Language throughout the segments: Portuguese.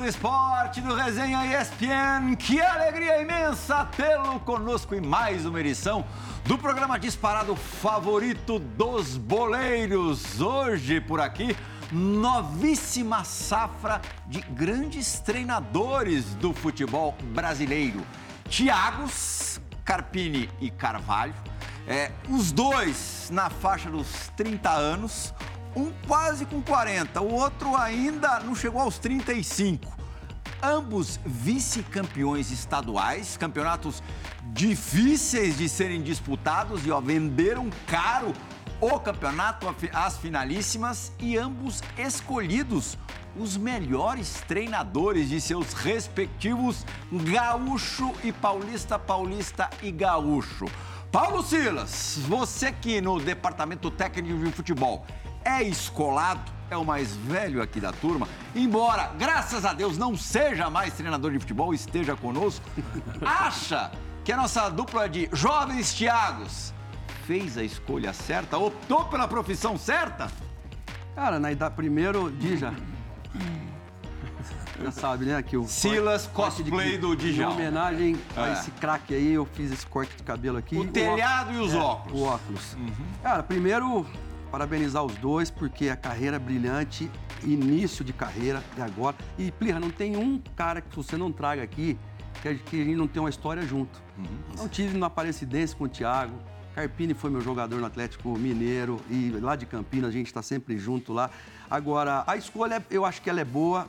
do esporte do Resenha ESPN. Que alegria imensa tê-lo conosco em mais uma edição do programa disparado favorito dos boleiros. Hoje por aqui, novíssima safra de grandes treinadores do futebol brasileiro. Tiagos, Carpini e Carvalho. É, os dois na faixa dos 30 anos um quase com 40, o outro ainda não chegou aos 35. Ambos vice-campeões estaduais, campeonatos difíceis de serem disputados e ó, venderam caro o campeonato, as finalíssimas e ambos escolhidos os melhores treinadores de seus respectivos gaúcho e paulista, paulista e gaúcho. Paulo Silas, você aqui no departamento técnico de futebol é escolado, é o mais velho aqui da turma, embora, graças a Deus, não seja mais treinador de futebol, esteja conosco, acha que a nossa dupla de jovens Tiagos fez a escolha certa, optou pela profissão certa? Cara, na idade, primeiro, Dija. Já sabe, né? Que o Silas corte, cosplay do Djalma. Em homenagem é. a esse craque aí, eu fiz esse corte de cabelo aqui. O, o telhado óculos, e os é, óculos. O óculos. Uhum. Cara, primeiro, parabenizar os dois, porque a carreira é brilhante, início de carreira até agora. E, Plirra, não tem um cara que você não traga aqui que a gente não tem uma história junto. Uhum. Não tive uma Aparecidense com o Thiago. Carpini foi meu jogador no Atlético Mineiro e lá de Campinas a gente está sempre junto lá. Agora, a escolha, eu acho que ela é boa,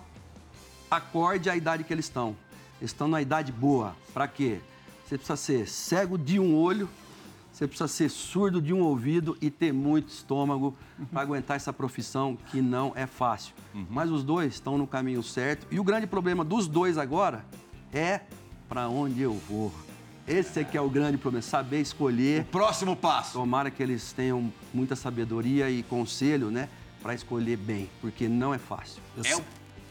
acorde à idade que eles estão. Eles estão na idade boa. Para quê? Você precisa ser cego de um olho você precisa ser surdo de um ouvido e ter muito estômago uhum. para aguentar essa profissão que não é fácil. Uhum. Mas os dois estão no caminho certo. E o grande problema dos dois agora é para onde eu vou. Esse é que é o grande problema, saber escolher. O próximo passo. Tomara que eles tenham muita sabedoria e conselho, né, para escolher bem, porque não é fácil. É o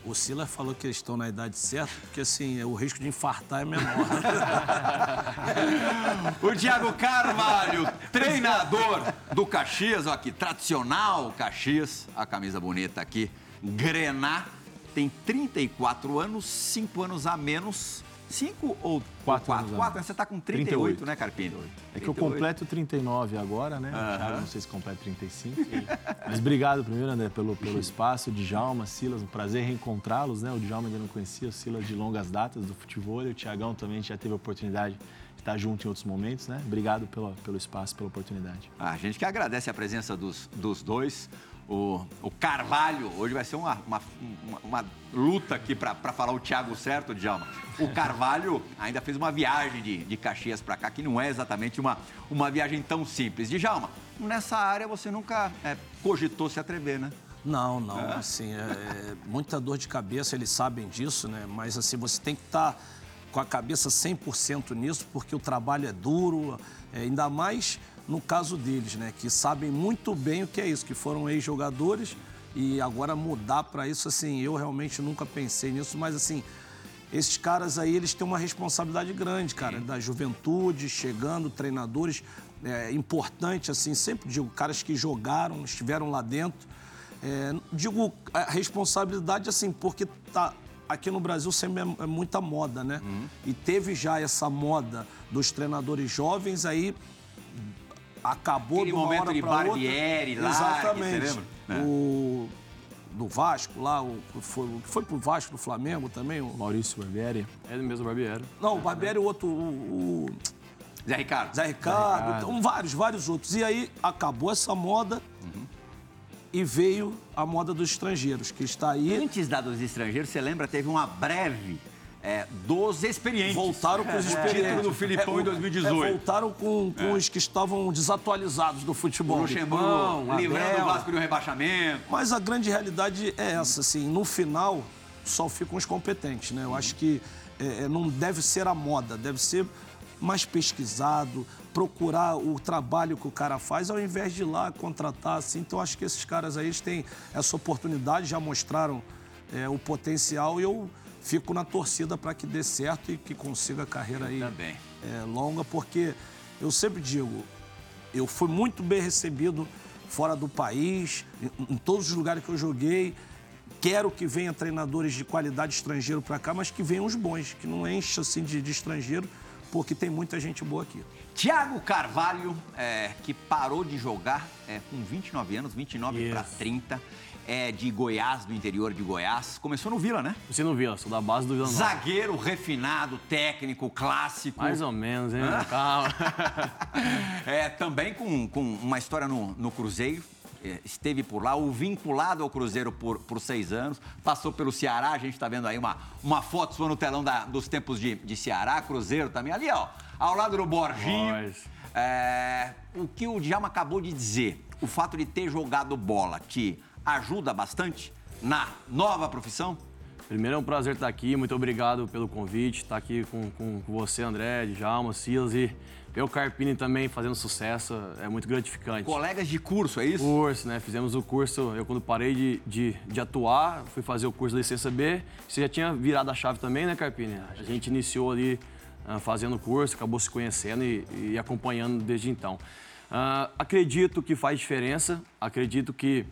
o Silas falou que eles estão na idade certa, porque assim, o risco de infartar é menor. o Thiago Carvalho, treinador do Caxias, ó, aqui, tradicional Caxias, a camisa bonita aqui, Grená, tem 34 anos, 5 anos a menos 5 ou 4? 4, 4 você está com 38, 38, né, Carpini? 38. É que eu completo 39 agora, né? Thiago, não sei se completa 35. Mas obrigado primeiro, André, pelo, pelo espaço. Djalma, Silas, um prazer reencontrá-los, né? O Djalma ainda não conhecia, o Silas de longas datas do futebol. E o Tiagão também já teve a oportunidade de estar junto em outros momentos, né? Obrigado pelo, pelo espaço, pela oportunidade. a gente que agradece a presença dos, dos dois o, o Carvalho. Hoje vai ser uma, uma, uma, uma luta aqui para falar o Thiago certo, Djalma. O Carvalho ainda fez uma viagem de, de Caxias para cá, que não é exatamente uma, uma viagem tão simples. Djalma, nessa área você nunca é, cogitou se atrever, né? Não, não. É? Assim, é, é, muita dor de cabeça, eles sabem disso, né? Mas assim, você tem que estar tá com a cabeça 100% nisso, porque o trabalho é duro, é, ainda mais no caso deles, né? Que sabem muito bem o que é isso, que foram ex-jogadores e agora mudar para isso, assim, eu realmente nunca pensei nisso, mas assim, esses caras aí, eles têm uma responsabilidade grande, cara, da juventude, chegando, treinadores é, importantes, assim, sempre digo, caras que jogaram, estiveram lá dentro. É, digo a responsabilidade, assim, porque tá, aqui no Brasil sempre é, é muita moda, né? Uhum. E teve já essa moda dos treinadores jovens, aí acabou Aquele de uma momento hora de Barbieri outra. lá, Exatamente. Você lembra? O do Vasco lá, o foi, foi pro Vasco do Flamengo também, o Maurício Barbieri. É do mesmo Barbieri. Não, o Barbieri é o outro, o, o... Zé Ricardo. Zé Ricardo, Zé Ricardo. Então, vários, vários outros. E aí acabou essa moda. Uhum. E veio a moda dos estrangeiros, que está aí. Antes da dos estrangeiros, você lembra, teve uma breve é, dos experientes. Voltaram com os experientes. Título do Filipão é, em 2018. É, voltaram com, com é. os que estavam desatualizados do futebol. O Luxemburgo, livrando o Vasco do rebaixamento. Mas a grande realidade é essa, assim, no final só ficam os competentes, né? Eu acho que é, é, não deve ser a moda, deve ser mais pesquisado, procurar o trabalho que o cara faz, ao invés de ir lá contratar, assim. Então, acho que esses caras aí têm essa oportunidade, já mostraram é, o potencial e eu fico na torcida para que dê certo e que consiga a carreira aí é, longa, porque eu sempre digo, eu fui muito bem recebido fora do país, em, em todos os lugares que eu joguei. Quero que venha treinadores de qualidade estrangeiro para cá, mas que venham os bons, que não encha assim de, de estrangeiro, porque tem muita gente boa aqui. Tiago Carvalho, é, que parou de jogar é, com 29 anos, 29 para 30 é de Goiás, do interior de Goiás. Começou no Vila, né? Você no Vila, sou da base do Vila Nova. Zagueiro refinado, técnico, clássico. Mais ou menos, hein? Calma. é, também com, com uma história no, no Cruzeiro. É, esteve por lá, o vinculado ao Cruzeiro por, por seis anos, passou pelo Ceará, a gente está vendo aí uma, uma foto sua no telão da, dos tempos de, de Ceará, Cruzeiro também, ali ó, ao lado do Borginho. É, o que o Djalma acabou de dizer, o fato de ter jogado bola te ajuda bastante na nova profissão? Primeiro é um prazer estar aqui, muito obrigado pelo convite, estar aqui com, com, com você, André, Djalma, Silas e ver o Carpini também fazendo sucesso é muito gratificante. Colegas de curso, é isso? Curso, né? Fizemos o curso, eu quando parei de, de, de atuar, fui fazer o curso da licença B. Você já tinha virado a chave também, né, Carpini? A gente iniciou ali uh, fazendo o curso, acabou se conhecendo e, e acompanhando desde então. Uh, acredito que faz diferença, acredito que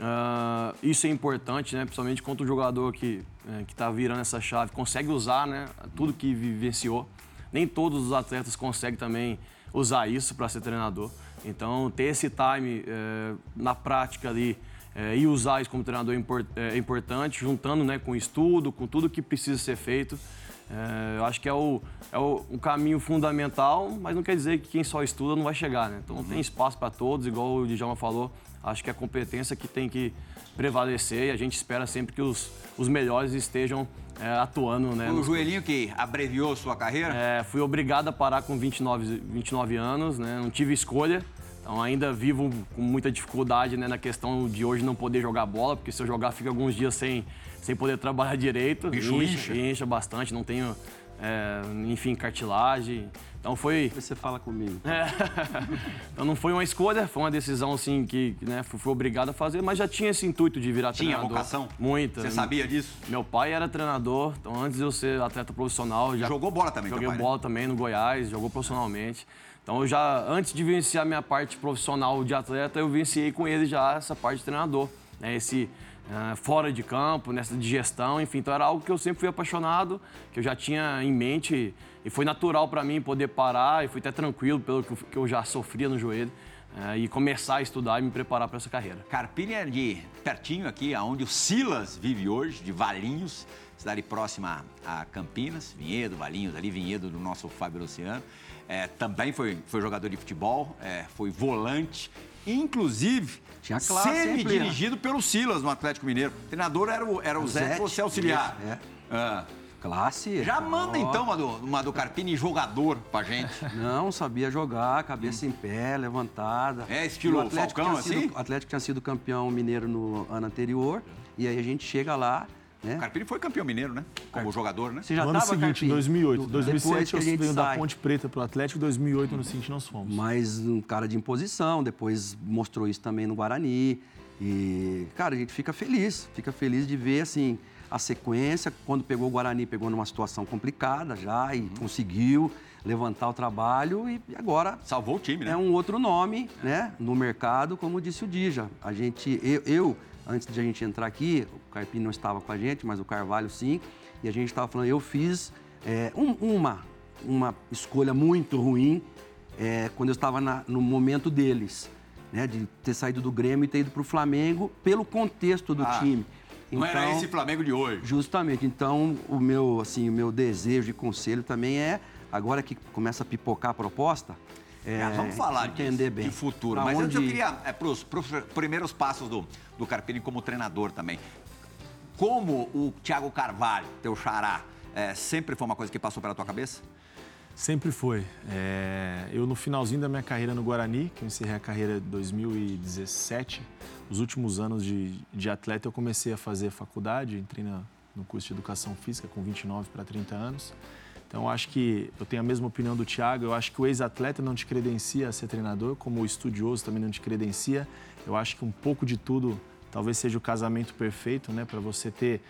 uh, isso é importante, né? Principalmente quando o jogador que uh, está virando essa chave consegue usar né, tudo que vivenciou nem todos os atletas conseguem também usar isso para ser treinador. Então, ter esse time é, na prática ali é, e usar isso como treinador é, import, é importante, juntando né, com estudo, com tudo que precisa ser feito. eu acho que é, o, é o, um caminho fundamental, mas não quer dizer que quem só estuda não vai chegar. Né? Então, uhum. tem espaço para todos, igual o Djalma falou. Acho que é a competência que tem que prevalecer e a gente espera sempre que os, os melhores estejam é, atuando. Né, o joelhinho que abreviou sua carreira? É, fui obrigado a parar com 29, 29 anos, né, não tive escolha. Então ainda vivo com muita dificuldade né, na questão de hoje não poder jogar bola, porque se eu jogar fico alguns dias sem, sem poder trabalhar direito. Bicho incha. Incha bastante, não tenho, é, enfim, cartilagem. Então foi. Você fala comigo. É. então não foi uma escolha, foi uma decisão assim que né, fui, obrigado a fazer, mas já tinha esse intuito de virar tinha treinador. Tinha vocação? Muita. Você sabia disso? Meu pai era treinador, então antes de eu ser atleta profissional, já jogou bola também. Joguei pai, bola né? também no Goiás, jogou profissionalmente. Então eu já antes de vivenciar minha parte profissional de atleta, eu vivenciei com ele já essa parte de treinador, né? Esse uh, fora de campo, nessa de gestão, enfim, então era algo que eu sempre fui apaixonado, que eu já tinha em mente e foi natural para mim poder parar e fui até tranquilo pelo que eu já sofria no joelho. Uh, e começar a estudar e me preparar para essa carreira. Carpini é de pertinho aqui, onde o Silas vive hoje, de Valinhos, cidade próxima a Campinas, Vinhedo, Valinhos, ali Vinhedo do nosso Fábio Luciano. É, também foi, foi jogador de futebol, é, foi volante, inclusive Tinha classe, semi-dirigido pelo Silas no Atlético Mineiro. O treinador era o, era o, o Zé, você auxiliar. É. Ah. Classe. Já manda então uma do, uma do Carpini jogador pra gente. Não, sabia jogar, cabeça hum. em pé, levantada. É, estilo o Atlético Falcão, assim? Sido, o Atlético tinha sido campeão mineiro no ano anterior. E aí a gente chega lá, né? O Carpini foi campeão mineiro, né? Como jogador, né? Você já no ano seguinte, Carpini? 2008. 2007 eu venho da Ponte Preta pro Atlético, 2008 no seguinte nós fomos. Mas um cara de imposição, depois mostrou isso também no Guarani. E, cara, a gente fica feliz, fica feliz de ver, assim, a sequência. Quando pegou o Guarani, pegou numa situação complicada já e uhum. conseguiu levantar o trabalho e agora salvou o time, né? É um outro nome, é. né, no mercado, como disse o Dija. A gente, eu, eu, antes de a gente entrar aqui, o Carpini não estava com a gente, mas o Carvalho sim, e a gente estava falando, eu fiz é, um, uma uma escolha muito ruim é, quando eu estava na, no momento deles, né, de ter saído do Grêmio e ter ido para o Flamengo pelo contexto do ah. time. Então, não era então, esse Flamengo de hoje. Justamente. Então, o meu, assim, o meu desejo e conselho também é, agora que começa a pipocar a proposta, é, vamos falar entender disso, bem. de futuro. Mas onde... antes eu queria, é, para os primeiros passos do, do Carpini como treinador também. Como o Thiago Carvalho, teu xará, é, sempre foi uma coisa que passou pela tua cabeça? Sempre foi. É, eu, no finalzinho da minha carreira no Guarani, que eu encerrei a carreira em 2017, os últimos anos de, de atleta, eu comecei a fazer faculdade, entrei na, no curso de Educação Física com 29 para 30 anos. Então, acho que eu tenho a mesma opinião do Thiago. Eu acho que o ex-atleta não te credencia a ser treinador, como o estudioso também não te credencia. Eu acho que um pouco de tudo talvez seja o casamento perfeito, né, para você ter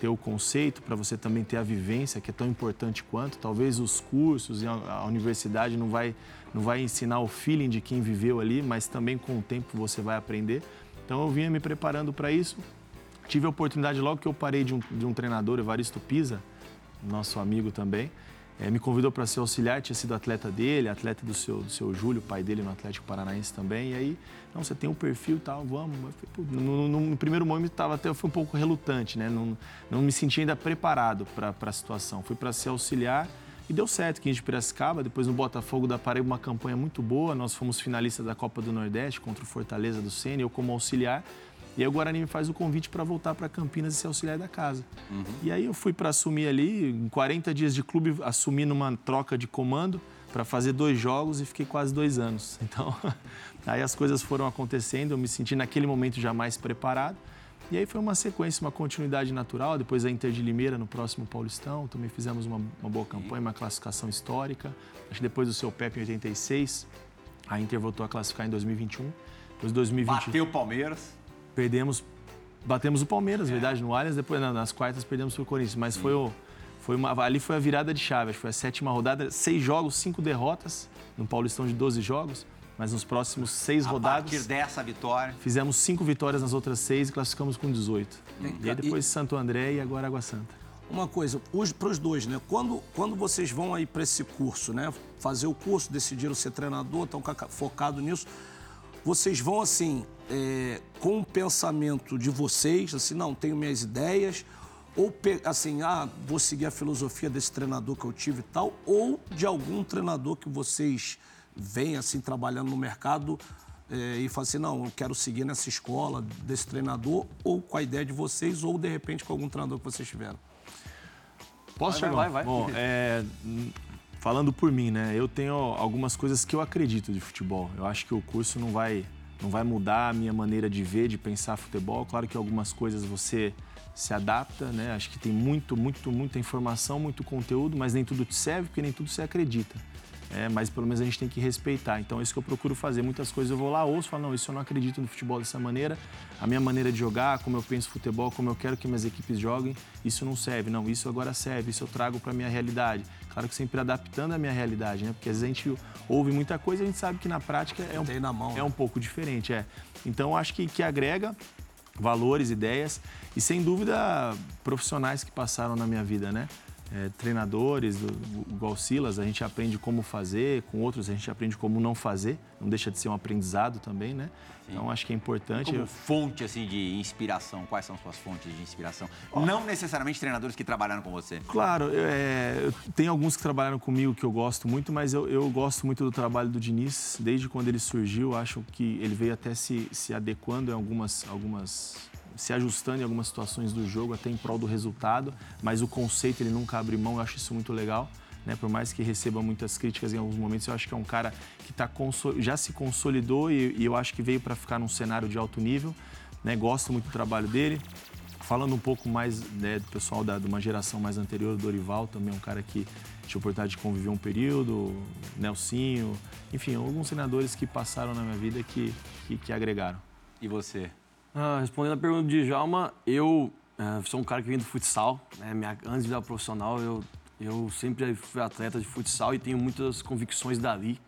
ter o conceito, para você também ter a vivência, que é tão importante quanto. Talvez os cursos e a universidade não vai, não vai ensinar o feeling de quem viveu ali, mas também com o tempo você vai aprender. Então eu vinha me preparando para isso. tive a oportunidade, logo que eu parei de um, de um treinador, Evaristo Pisa, nosso amigo também, é, me convidou para ser auxiliar, tinha sido atleta dele, atleta do seu, do seu Júlio, pai dele no Atlético Paranaense também. E aí, não, você tem um perfil e tal, vamos. No, no, no, primeiro momento tava até fui um pouco relutante, né? Não, não me sentia ainda preparado para a situação. Fui para ser auxiliar e deu certo, 15 de Piracicaba, depois no Botafogo da Paraíba uma campanha muito boa. Nós fomos finalistas da Copa do Nordeste contra o Fortaleza do Sênior, eu como auxiliar. E aí o Guarani me faz o convite para voltar para Campinas e ser auxiliar da casa. Uhum. E aí eu fui para assumir ali, em 40 dias de clube, assumi numa troca de comando para fazer dois jogos e fiquei quase dois anos. Então, aí as coisas foram acontecendo, eu me senti naquele momento já mais preparado. E aí foi uma sequência, uma continuidade natural. Depois a Inter de Limeira no próximo Paulistão, também fizemos uma, uma boa campanha, uma classificação histórica. Acho que depois do seu PEP em 86, a Inter voltou a classificar em 2021. Depois 2020... Bateu o Palmeiras. Perdemos, batemos o Palmeiras, é. verdade, no Allianz, depois nas quartas perdemos o Corinthians, mas foi o foi uma, ali foi a virada de chave, foi a sétima rodada, seis jogos, cinco derrotas, no Paulistão de 12 jogos, mas nos próximos seis a rodadas. A partir dessa vitória. Fizemos cinco vitórias nas outras seis e classificamos com 18. E aí depois e... Santo André e agora Água Santa. Uma coisa, para os dois, né? Quando, quando vocês vão aí para esse curso, né? Fazer o curso, decidiram ser treinador, estão focados nisso vocês vão assim, é, com o pensamento de vocês, assim, não, tenho minhas ideias, ou assim, ah, vou seguir a filosofia desse treinador que eu tive e tal, ou de algum treinador que vocês veem assim trabalhando no mercado é, e falam assim, não, eu quero seguir nessa escola desse treinador, ou com a ideia de vocês, ou de repente com algum treinador que vocês tiveram. Posso vai, chegar? Vai, vai. Bom, é, falando por mim, né? Eu tenho algumas coisas que eu acredito de futebol. Eu acho que o curso não vai, não vai mudar a minha maneira de ver, de pensar futebol. Claro que algumas coisas você se adapta, né? Acho que tem muito, muito, muita informação, muito conteúdo, mas nem tudo te serve, porque nem tudo você acredita. É, mas pelo menos a gente tem que respeitar. Então é isso que eu procuro fazer. Muitas coisas eu vou lá, ouço, falo, não, isso eu não acredito no futebol dessa maneira. A minha maneira de jogar, como eu penso futebol, como eu quero que minhas equipes joguem, isso não serve. Não, isso agora serve, isso eu trago para minha realidade. Claro que sempre adaptando a minha realidade, né? Porque às vezes a gente ouve muita coisa e a gente sabe que na prática é um, na mão, é né? um pouco diferente. É. Então acho que, que agrega valores, ideias e sem dúvida profissionais que passaram na minha vida, né? É, treinadores, do, igual Silas, a gente aprende como fazer, com outros a gente aprende como não fazer, não deixa de ser um aprendizado também, né? Sim. Então acho que é importante. Como fonte assim de inspiração, quais são suas fontes de inspiração? Oh. Não necessariamente treinadores que trabalharam com você. Claro, é, tem alguns que trabalharam comigo que eu gosto muito, mas eu, eu, gosto muito do trabalho do Diniz, desde quando ele surgiu, acho que ele veio até se, se adequando em algumas, algumas se ajustando em algumas situações do jogo, até em prol do resultado, mas o conceito ele nunca abre mão, eu acho isso muito legal. Né? Por mais que receba muitas críticas em alguns momentos, eu acho que é um cara que tá já se consolidou e, e eu acho que veio para ficar num cenário de alto nível. Né? Gosto muito do trabalho dele. Falando um pouco mais né, do pessoal da, de uma geração mais anterior, Dorival também é um cara que tive a oportunidade de conviver um período, Nelsinho, enfim, alguns treinadores que passaram na minha vida que, que, que agregaram. E você? Ah, respondendo a pergunta de Djalma, eu uh, sou um cara que vem do futsal. Né? Minha, antes de virar profissional, eu, eu sempre fui atleta de futsal e tenho muitas convicções dali.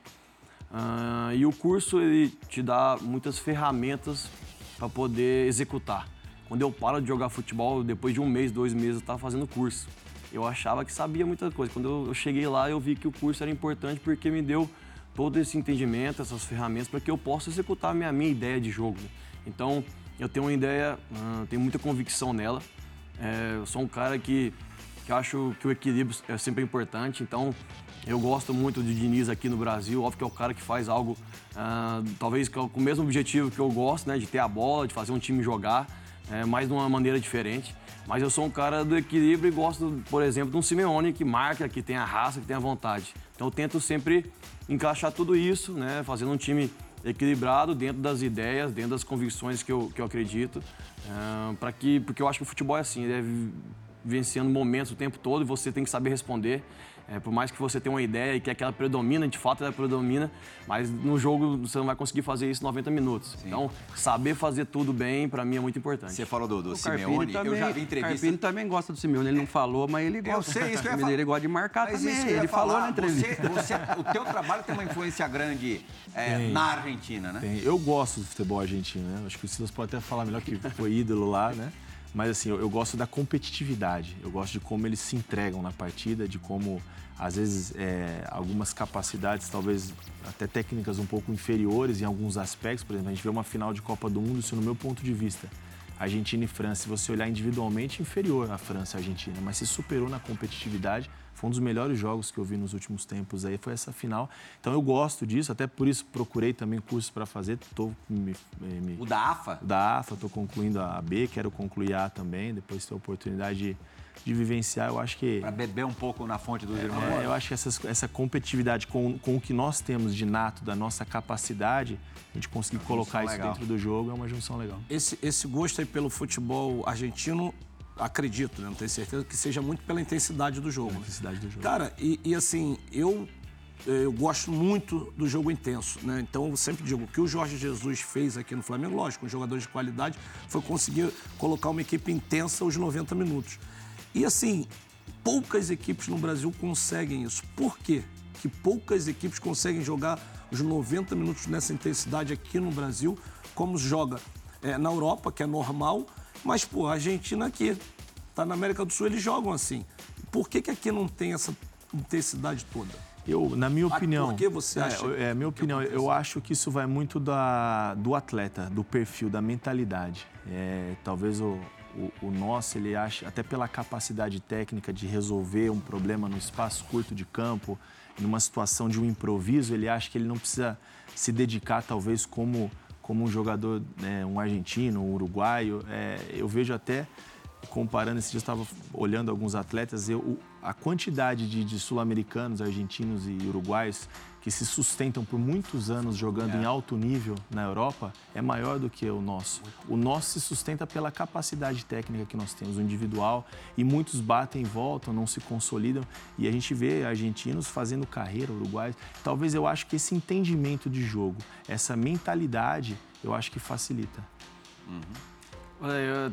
Uh, e o curso ele te dá muitas ferramentas para poder executar. Quando eu paro de jogar futebol, depois de um mês, dois meses, eu estava fazendo curso. Eu achava que sabia muita coisa. Quando eu, eu cheguei lá, eu vi que o curso era importante porque me deu todo esse entendimento, essas ferramentas para que eu possa executar a minha, minha ideia de jogo. Então, eu tenho uma ideia, uh, tenho muita convicção nela. É, eu sou um cara que, que acho que o equilíbrio é sempre importante, então eu gosto muito de Diniz aqui no Brasil. Óbvio que é o cara que faz algo, uh, talvez com o mesmo objetivo que eu gosto, né, de ter a bola, de fazer um time jogar, é, mas de uma maneira diferente. Mas eu sou um cara do equilíbrio e gosto, por exemplo, de um Simeone que marca, que tem a raça, que tem a vontade. Então eu tento sempre encaixar tudo isso, né, fazendo um time equilibrado dentro das ideias, dentro das convicções que eu, que eu acredito, uh, para que porque eu acho que o futebol é assim, ele é vivenciando momentos o tempo todo e você tem que saber responder. É, por mais que você tenha uma ideia e que aquela predomina, de fato ela predomina, mas no jogo você não vai conseguir fazer isso 90 minutos. Sim. Então, saber fazer tudo bem, para mim, é muito importante. Você falou do, do Simeone, também, eu já vi entrevista... O Carpini também gosta do Simeone, ele não falou, mas ele gosta. Eu sei, isso que eu ia falar. Ele gosta de marcar mas também, ele falou na entrevista. Você, você, o teu trabalho tem uma influência grande é, na Argentina, né? Tem. Eu gosto do futebol argentino, né? Acho que o Silas pode até falar melhor que foi ídolo lá, né? Mas assim, eu, eu, gosto da competitividade, eu gosto de como eles se entregam na partida, de como, às vezes, é, algumas capacidades, talvez até técnicas um pouco inferiores em alguns aspectos. Por exemplo, a gente vê uma final de Copa do Mundo, isso no meu ponto de vista. Argentina e França, se você olhar individualmente, inferior à França e à Argentina, mas se superou na competitividade foi um dos melhores jogos que eu vi nos últimos tempos aí, foi essa final. Então eu gosto disso, até por isso procurei também cursos para fazer. Tô me, me, o da AFA? O da AFA, estou concluindo a B, quero concluir a também, depois ter a oportunidade de, de vivenciar, eu acho que... Para beber um pouco na fonte dos é, irmãos. É, eu acho que essa, essa competitividade com, com o que nós temos de nato, da nossa capacidade, a gente conseguir colocar isso legal. dentro do jogo é uma junção legal. Esse, esse gosto aí pelo futebol argentino acredito, né? não tenho certeza, que seja muito pela intensidade do jogo. intensidade do jogo. Cara, e, e, assim, eu, eu gosto muito do jogo intenso, né? Então eu sempre digo, o que o Jorge Jesus fez aqui no Flamengo, lógico, com jogadores de qualidade, foi conseguir colocar uma equipe intensa aos 90 minutos. E assim, poucas equipes no Brasil conseguem isso. Por quê? Que poucas equipes conseguem jogar os 90 minutos nessa intensidade aqui no Brasil, como joga é, na Europa, que é normal, mas, pô, a Argentina aqui, tá na América do Sul, eles jogam assim. Por que, que aqui não tem essa intensidade toda? Eu, na minha opinião. Por que você acha? É, é minha opinião. Eu acho que isso vai muito da, do atleta, do perfil, da mentalidade. É, talvez o, o, o, nosso, ele acha, até pela capacidade técnica de resolver um problema no espaço curto de campo, numa situação de um improviso, ele acha que ele não precisa se dedicar, talvez, como como um jogador, né, um argentino, um uruguaio. É, eu vejo até, comparando, esse dia eu estava olhando alguns atletas, eu, a quantidade de, de sul-americanos, argentinos e uruguaios que se sustentam por muitos anos jogando é. em alto nível na Europa é maior do que o nosso. O nosso se sustenta pela capacidade técnica que nós temos, o individual, e muitos batem e voltam, não se consolidam, e a gente vê argentinos fazendo carreira, uruguaios. Talvez eu acho que esse entendimento de jogo, essa mentalidade, eu acho que facilita. Uhum. É,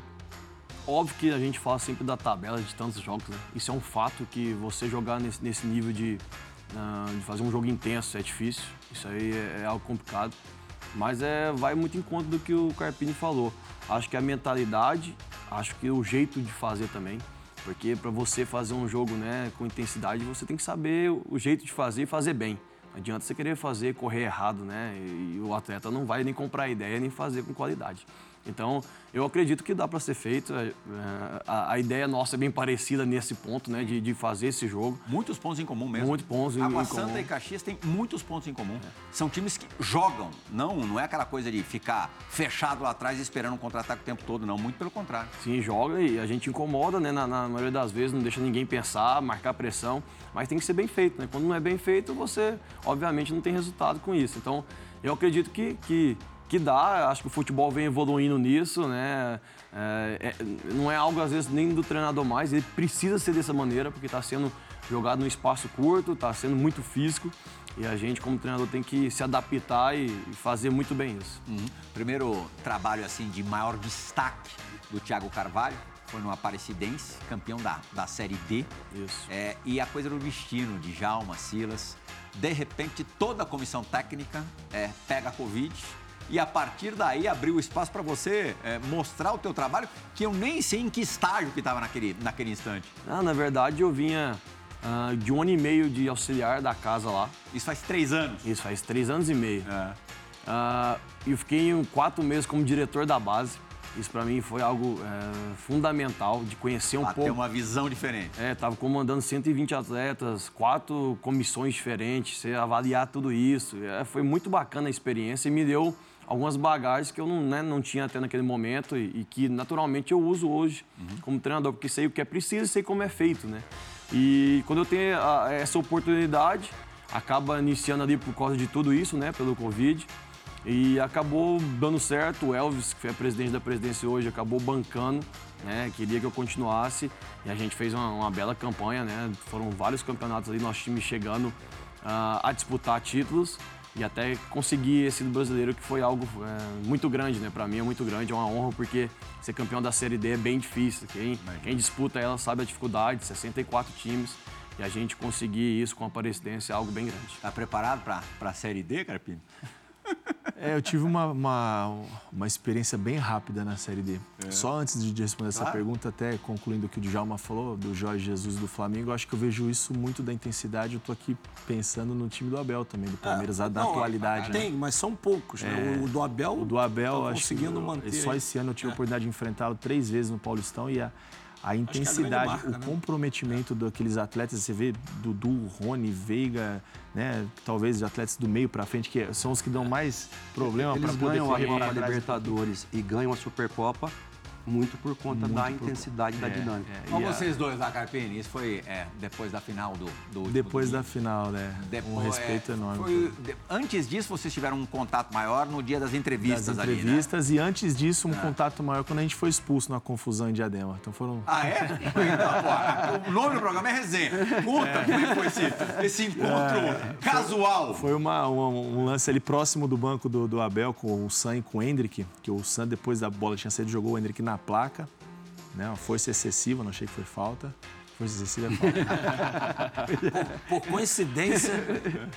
óbvio que a gente fala sempre da tabela de tantos jogos, né? Isso é um fato que você jogar nesse, nesse nível de de fazer um jogo intenso é difícil, isso aí é, é, algo complicado. Mas é, vai muito em conta do que o Carpini falou. Acho que a mentalidade, acho que o jeito de fazer também. Porque para você fazer um jogo né, com intensidade, você tem que saber o jeito de fazer e fazer bem. Não adianta você querer fazer, correr errado, né? E, e o atleta não vai nem comprar ideia, nem fazer com qualidade. Então, eu acredito que dá para ser feito. É, a, a, ideia nossa é bem parecida nesse ponto, né? De, de, fazer esse jogo. Muitos pontos em comum mesmo. Muitos pontos em, Água em Santa comum. e Caxias têm muitos pontos em comum. É. São times que jogam. Não, não é aquela coisa de ficar fechado lá atrás esperando um contra-ataque o tempo todo, não. Muito pelo contrário. Sim, joga e a gente incomoda, né? Na, na maioria das vezes, não deixa ninguém pensar, marcar pressão. Mas tem que ser bem feito, né? Quando não é bem feito, você, obviamente, não tem resultado com isso. Então, eu acredito que, que que dá. Acho que o futebol vem evoluindo nisso, né? É, é, não é algo, às vezes, nem do treinador mais. Ele precisa ser dessa maneira, porque está sendo jogado num espaço curto, está sendo muito físico. E a gente, como treinador, tem que se adaptar e fazer muito bem isso. Uhum. Primeiro trabalho, assim, de maior destaque do Thiago Carvalho foi no Aparecidense, campeão da, da Série D. Isso. É, e a coisa do destino de Jalma, Silas. De repente, toda a comissão técnica é, pega a Covid e a partir daí abriu espaço para você é, mostrar o teu trabalho, que eu nem sei em que estágio que estava naquele, naquele instante. Ah, na verdade, eu vinha uh, de um ano e meio de auxiliar da casa lá. Isso faz três anos? Isso faz três anos e meio. É. E eu fiquei quatro meses como diretor da base. Isso para mim foi algo é, fundamental de conhecer um ah, pouco. Ter uma visão diferente. É, tava comandando 120 atletas, quatro comissões diferentes, você avaliar tudo isso. É, foi muito bacana a experiência e me deu algumas bagagens que eu não, né, não tinha até naquele momento e, e, que naturalmente eu uso hoje uhum. como treinador, porque sei o que é preciso e sei como é feito, né? E quando eu tenho a, essa oportunidade, acaba iniciando ali por causa de tudo isso, né, pelo Covid, e acabou dando certo. O Elvis, que a presidente da presidência hoje, acabou bancando, né, queria que eu continuasse e a gente fez uma, uma bela campanha, né? Foram vários campeonatos ali, nosso time chegando uh, a disputar títulos e até conseguir esse brasileiro, que foi algo é, muito grande, né? Para mim é muito grande, é uma honra, porque ser campeão da Série D é bem difícil. Quem, quem disputa ela sabe a dificuldade, 64 times, e a gente conseguir isso com a Aparecidense é algo bem grande. Está preparado para a Série D, Carpino? É, eu tive uma, uma, uma experiência bem rápida na Série D. É. Só antes de responder essa Claro. pergunta, até concluindo o que o Djalma falou, do Jorge Jesus do Flamengo, eu acho que eu vejo isso muito da intensidade. Eu tô aqui pensando no time do Abel também, do Palmeiras, da Não, atualidade. né? Tem, mas são poucos. né? O do Abel. O do Abel, tá acho que conseguindo manter. só esse ano eu tive a oportunidade de enfrentá-lo três vezes no Paulistão e a, a é a intensidade, marca, o né? comprometimento daqueles atletas, você vê Dudu, Rony, Veiga, né, talvez atletas do meio para frente, que são os que dão mais problema para Eles poder ganham a. Libertadores e ganham a Supercopa muito por conta Muito da por- intensidade da É, dinâmica. é, Com a- vocês dois lá, Carpini, isso foi é, depois da final do, do Depois da domingo. final, né? Depois, um respeito é, enorme. foi- de- antes disso, vocês tiveram um contato maior no dia das entrevistas das ali, né? entrevistas e antes disso um contato maior quando a gente foi expulso na confusão em Diadema. Então foram Ah, é? Então, pô, o nome do programa é Resenha. Conta como é que foi esse, esse encontro casual. Foi uma, uma- um lance ali próximo do banco do, do Abel com o Sam e com o Hendrick, que o Sam, depois da bola tinha saído, jogou o Hendrick na placa. Né? Uma força excessiva, não achei que foi falta. Força excessiva é falta. Por coincidência,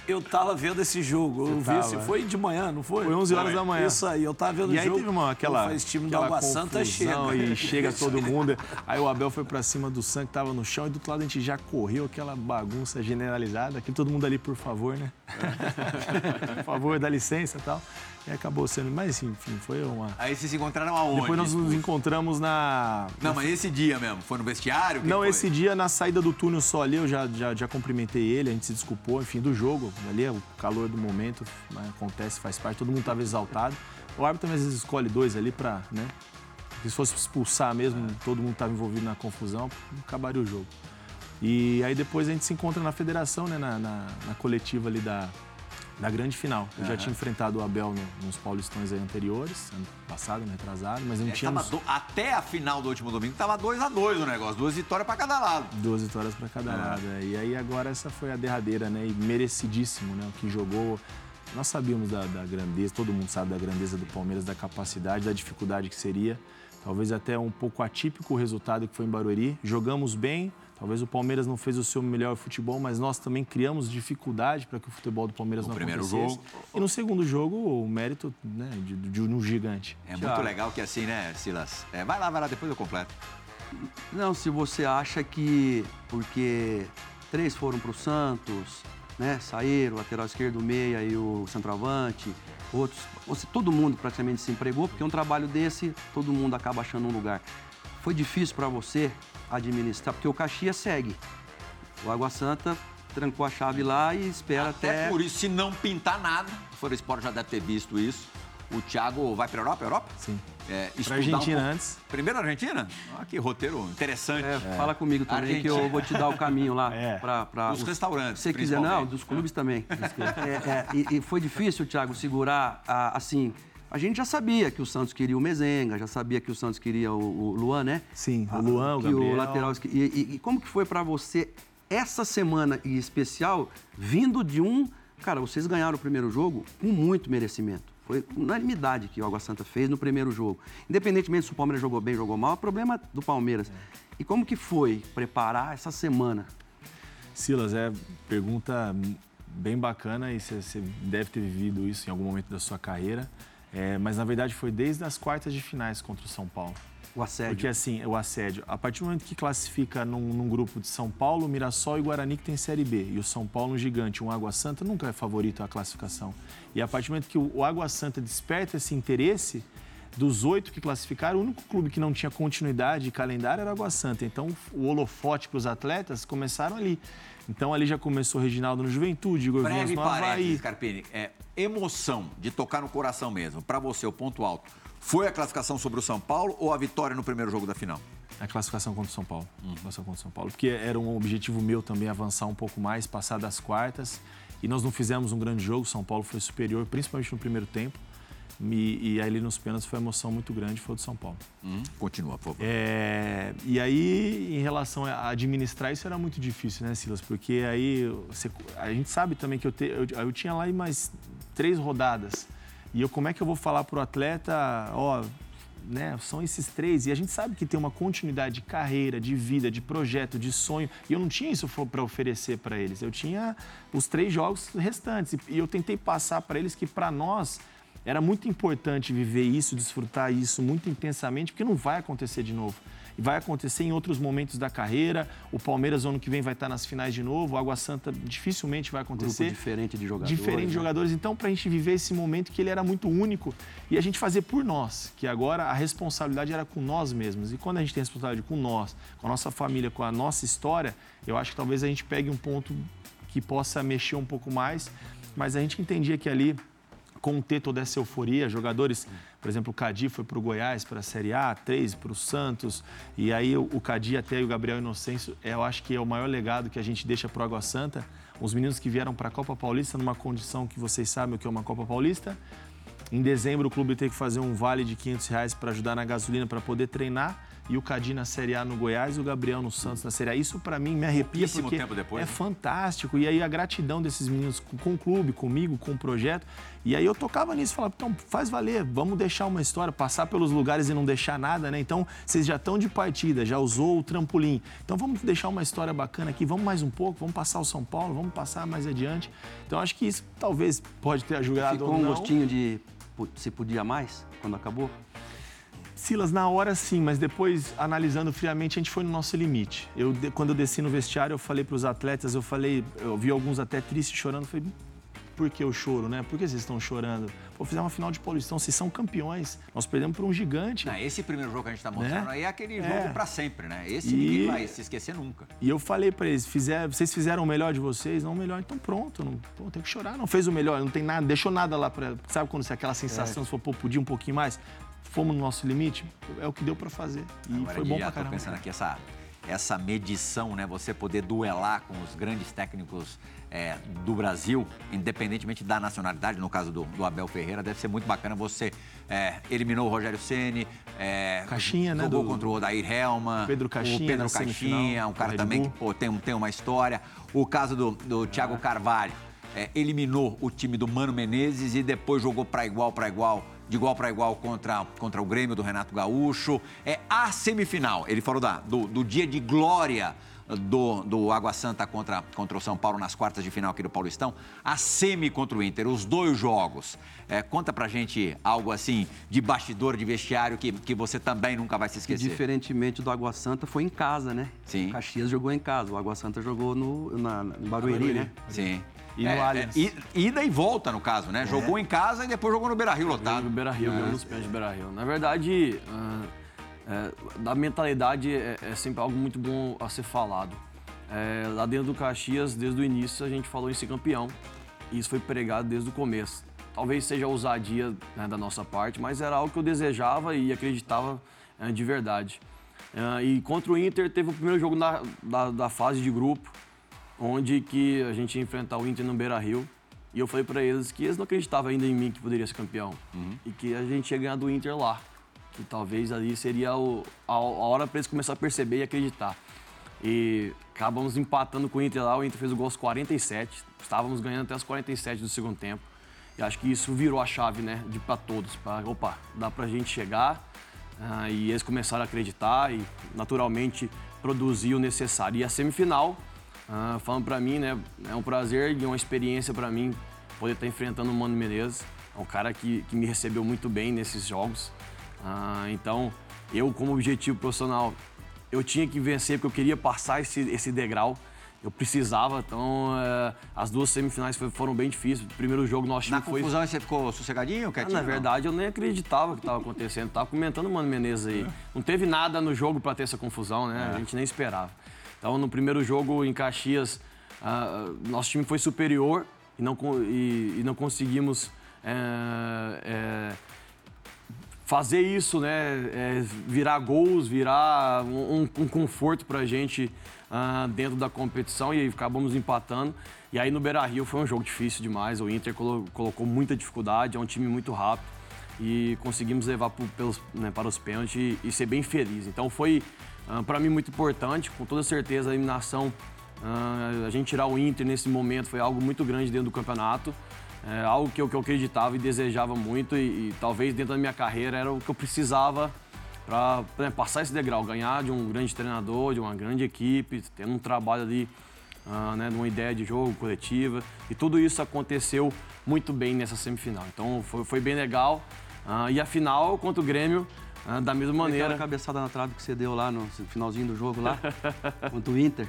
eu tava vendo esse jogo. Eu vi tava, esse, é. foi de manhã, não foi? Foi 11 horas da manhã. Isso aí, eu tava vendo E o aí jogo. teve uma, aquela, Pô, Esse time do aquela Água Santa chega. confusão E chega todo mundo. Aí o Abel foi pra cima do Sam que tava no chão e do outro lado a gente já correu aquela bagunça generalizada. Aqui todo mundo ali, por favor, né? por favor, dá licença e tal. E acabou sendo. Mas enfim, foi uma. Aí vocês se encontraram aonde? Depois nós nos encontramos na. Não, mas esse dia mesmo, foi no vestiário? Não, esse dia na saída do túnel só ali, eu já, já, já cumprimentei ele, a gente se desculpou, enfim, do jogo. Ali é o calor do momento, né, acontece, faz parte, todo mundo estava exaltado. O árbitro às vezes escolhe dois ali pra, né? Se fosse expulsar mesmo, todo mundo estava envolvido na confusão, acabaria o jogo. E aí depois a gente se encontra na federação, né? Na, na, na coletiva ali da, da grande final. Eu já tinha enfrentado o Abel no- nos Paulistões anteriores, ano passado, ano retrasado, mas não É, tínhamos do- até a final do último domingo tava 2 a 2 o negócio, duas vitórias pra cada lado. Duas vitórias para cada lado. é. E aí agora essa foi a derradeira, né? E merecidíssimo, né? O que jogou. Nós sabíamos da, da grandeza, todo mundo sabe da grandeza do Palmeiras, da capacidade, da dificuldade que seria. Talvez até um pouco atípico o resultado que foi em Barueri. Jogamos bem, talvez o Palmeiras não fez o seu melhor futebol, mas nós também criamos dificuldade para que o futebol do Palmeiras No não primeiro acontecesse. jogo. E no segundo jogo, o mérito né, de, de um gigante. É muito Thiago. legal que assim, né, Silas? É, vai lá, vai lá, depois eu completo. Não, se você acha que porque três foram para o Santos, né? Saíram, o lateral esquerdo, o meia e o centroavante, outros. Você, todo mundo praticamente se empregou, porque um trabalho desse, todo mundo acaba achando um lugar. Foi difícil para você administrar, porque o Caxias segue. O Água Santa trancou a chave lá e espera Até até. por isso, se não pintar nada, o Foro Esporte já deve ter visto isso. O Thiago vai pra Europa? Europa? Sim. É, Para estudar Argentina um antes. Primeiro a Argentina? Ah, que roteiro interessante. É, Fala comigo também que eu Argentina. vou te dar o caminho lá É. para Dos restaurantes, Se você quiser, não, dos clubes também. É, é, e, e foi difícil, Thiago, segurar a- assim. A gente já sabia que o Santos queria o Mezenga, já sabia que o Santos queria o, o Luan, né? Sim, o Ah, Luan, o que Gabriel. o lateral. E, e- e como que foi para você essa semana em especial, vindo de um. Cara, vocês ganharam o primeiro jogo com muito merecimento. Foi unanimidade que o Água Santa fez no primeiro jogo. Independentemente se o Palmeiras jogou bem, jogou mal, é problema do Palmeiras. E como que foi preparar essa semana? Silas, é pergunta bem bacana e você deve ter vivido isso em algum momento da sua carreira. É, mas na verdade foi desde as quartas de finais contra o São Paulo. O assédio. Porque assim, o assédio, a partir do momento que classifica num, num grupo de São Paulo, Mirassol e Guarani que tem Série B, e o São Paulo um gigante, um Água Santa, nunca é favorito à classificação. E a partir do momento que o, o Água Santa desperta esse interesse, dos oito que classificaram, o único clube que não tinha continuidade de calendário era o Água Santa. Então o holofote para os atletas começaram ali. Então ali já começou o Reginaldo no Juventude, Igor Vinhas no Havaí. Carpini. É, emoção de tocar no coração mesmo, pra você, o ponto alto. Foi a classificação sobre o São Paulo ou a vitória no primeiro jogo da final? A classificação contra o São Paulo. Classificação contra o São Paulo. Porque era um objetivo meu também avançar um pouco mais, passar das quartas. E nós não fizemos um grande jogo, São Paulo foi superior, principalmente no primeiro tempo. E, e aí ali nos pênaltis foi uma emoção muito grande, foi o do São Paulo. Continua, por favor. É, e aí, em relação a administrar, isso era muito difícil, né, Silas? Porque aí você- a gente sabe também que eu, te- eu, eu tinha lá mais três rodadas. E eu, como é que eu vou falar pro atleta, ó, né, são esses três. E a gente sabe que tem uma continuidade de carreira, de vida, de projeto, de sonho. E eu não tinha isso para oferecer para eles. Eu tinha os três jogos restantes. E eu tentei passar para eles que, para nós, era muito importante viver isso, desfrutar isso muito intensamente, porque não vai acontecer de novo. E vai acontecer em outros momentos da carreira. O Palmeiras, ano que vem, vai estar nas finais de novo. O Água Santa dificilmente vai acontecer. Grupo diferente de jogadores. Diferente de né? jogadores. Então, para a gente viver esse momento que ele era muito único e a gente fazer por nós, que agora a responsabilidade era com nós mesmos. E quando a gente tem responsabilidade com nós, com a nossa família, com a nossa história, eu acho que talvez a gente pegue um ponto que possa mexer um pouco mais. Mas a gente entendia que ali conter toda essa euforia. Jogadores, por exemplo, o Cadi foi para o Goiás, para a Série A, três para o Santos. E aí o Cadi até o Gabriel Inocêncio, eu acho que é o maior legado que a gente deixa para o Água Santa. Os meninos que vieram para a Copa Paulista numa condição que vocês sabem o que é uma Copa Paulista. Em dezembro o clube teve que fazer um vale de 500 reais para ajudar na gasolina para poder treinar e o Cadi na Série A no Goiás e o Gabriel no Santos na Série A. Isso para mim me arrepia porque tempo depois, é né? fantástico. E aí a gratidão desses meninos com, com o clube, comigo, com o projeto. E aí eu tocava nisso, falava, então faz valer, vamos deixar uma história, passar pelos lugares e não deixar nada, né? Então vocês já estão de partida, já usou o trampolim. Então vamos deixar uma história bacana aqui, vamos mais um pouco, vamos passar o São Paulo, vamos passar mais adiante. Então acho que isso talvez pode ter ajudado Ficou ou um não. gostinho de se podia mais quando acabou? Silas, na hora sim, mas depois, analisando friamente, a gente foi no nosso limite. Eu, quando eu desci no vestiário, eu falei para os atletas, eu falei, eu vi alguns até tristes chorando, eu falei, por que eu choro, né? Por que vocês estão chorando? Pô, fizemos uma final de Paulistão, vocês são campeões, nós perdemos por um gigante. Não, esse primeiro jogo que a gente está mostrando Né? aí é aquele É. jogo para sempre, né? Esse E- ninguém vai se esquecer nunca. E eu falei para eles, fizer, vocês fizeram o melhor de vocês, não o melhor, então pronto, não pô, tem que chorar, não fez o melhor, não tem nada, deixou nada lá para, sabe quando você aquela sensação, se for, pô, podia um pouquinho mais, fomos no nosso limite, é o que deu para fazer. E Agora, foi Didi, bom tô caramba. pensando aqui, essa, essa medição, né? Você poder duelar com os grandes técnicos é, do Brasil, independentemente da nacionalidade, no caso do, do Abel Ferreira, deve ser muito bacana. Você é, eliminou o Rogério Ceni, é, Caixinha, né, jogou contra o Odair Helma, Pedro Caixinha o Pedro Caixinha, um cara também que pô, tem, tem uma história. O caso do, do Thiago Carvalho, é, eliminou o time do Mano Menezes e depois jogou para igual para igual, de igual para igual contra, contra o Grêmio do Renato Gaúcho. É a semifinal. Ele falou da, do, do dia de glória do, do Água Santa contra, contra o São Paulo nas quartas de final aqui do Paulistão. A semi contra o Inter, os dois jogos. É, conta pra gente algo assim de bastidor, de vestiário, que, que você também nunca vai se Que esquecer. diferentemente do Água Santa foi em casa, né? Sim. O Caxias jogou em casa, o Água Santa jogou no, na, no Barueri, né? Sim. E no É, Allianz. é, ida e volta, no caso, né? Jogou em casa e depois jogou no Beira-Rio No lotado. Beira Rio, ganhou nos pés de Beira Rio. Na verdade, ah, é, da mentalidade é, é sempre algo muito bom a ser falado. É, lá dentro do Caxias, desde o início, a gente falou em ser campeão. E isso foi pregado desde o começo. Talvez seja ousadia né, da nossa parte, mas era algo que eu desejava e acreditava de verdade. E contra o Inter, teve o primeiro jogo na- da, da fase de grupo, onde que a gente ia enfrentar o Inter no Beira-Rio. E eu falei para eles que eles não acreditavam ainda em mim que poderia ser campeão. E que a gente ia ganhar do Inter lá. Que talvez ali seria o- a, a hora para eles começarem a perceber e acreditar. E acabamos empatando com o Inter lá. O Inter fez o gol aos 47. Estávamos ganhando até os 47 do segundo tempo. E acho que isso virou a chave, né? De para todos. Pra, opa, dá pra gente chegar. Ah, e eles começaram a acreditar e, naturalmente, produzir o necessário. E a semifinal, ah, falando pra mim, né? É um prazer e uma experiência pra mim poder estar enfrentando o Mano Menezes. É um cara que, que me recebeu muito bem nesses jogos. Ah, então, eu, como objetivo profissional, eu tinha que vencer porque eu queria passar esse, esse degrau. Eu precisava, então eh, as duas semifinais foram bem difíceis. O primeiro jogo nosso time Na foi. confusão você ficou sossegadinho, Ah, quietinho? na não? verdade, eu nem acreditava que estava acontecendo. Tava comentando o Mano Menezes aí. Não teve nada no jogo para ter essa confusão, né? A gente nem esperava. Então, no primeiro jogo em Caxias, ah, nosso time foi superior e não, e, e não conseguimos eh, eh, fazer isso, né? é, virar gols, virar um, um conforto pra gente ah, dentro da competição e acabamos empatando. E aí no Beira Rio foi um jogo difícil demais. O Inter colo- colocou muita dificuldade, é um time muito rápido e conseguimos levar pelos, né, para os pênaltis e, e ser bem feliz. Então foi para mim muito importante, com toda certeza a eliminação. ah, a gente tirar o Inter nesse momento foi algo muito grande dentro do campeonato. É algo que eu, que eu acreditava e desejava muito e, e talvez dentro da minha carreira era o que eu precisava para passar esse degrau, ganhar de um grande treinador, de uma grande equipe, tendo um trabalho ali ah, né, numa ideia de jogo coletiva. E tudo isso aconteceu muito bem nessa semifinal. Então foi, foi bem legal. Ah, e a final contra o Grêmio, ah, da mesma Aquela maneira. cabeçada na trave que você deu lá no finalzinho do jogo lá, contra o Inter.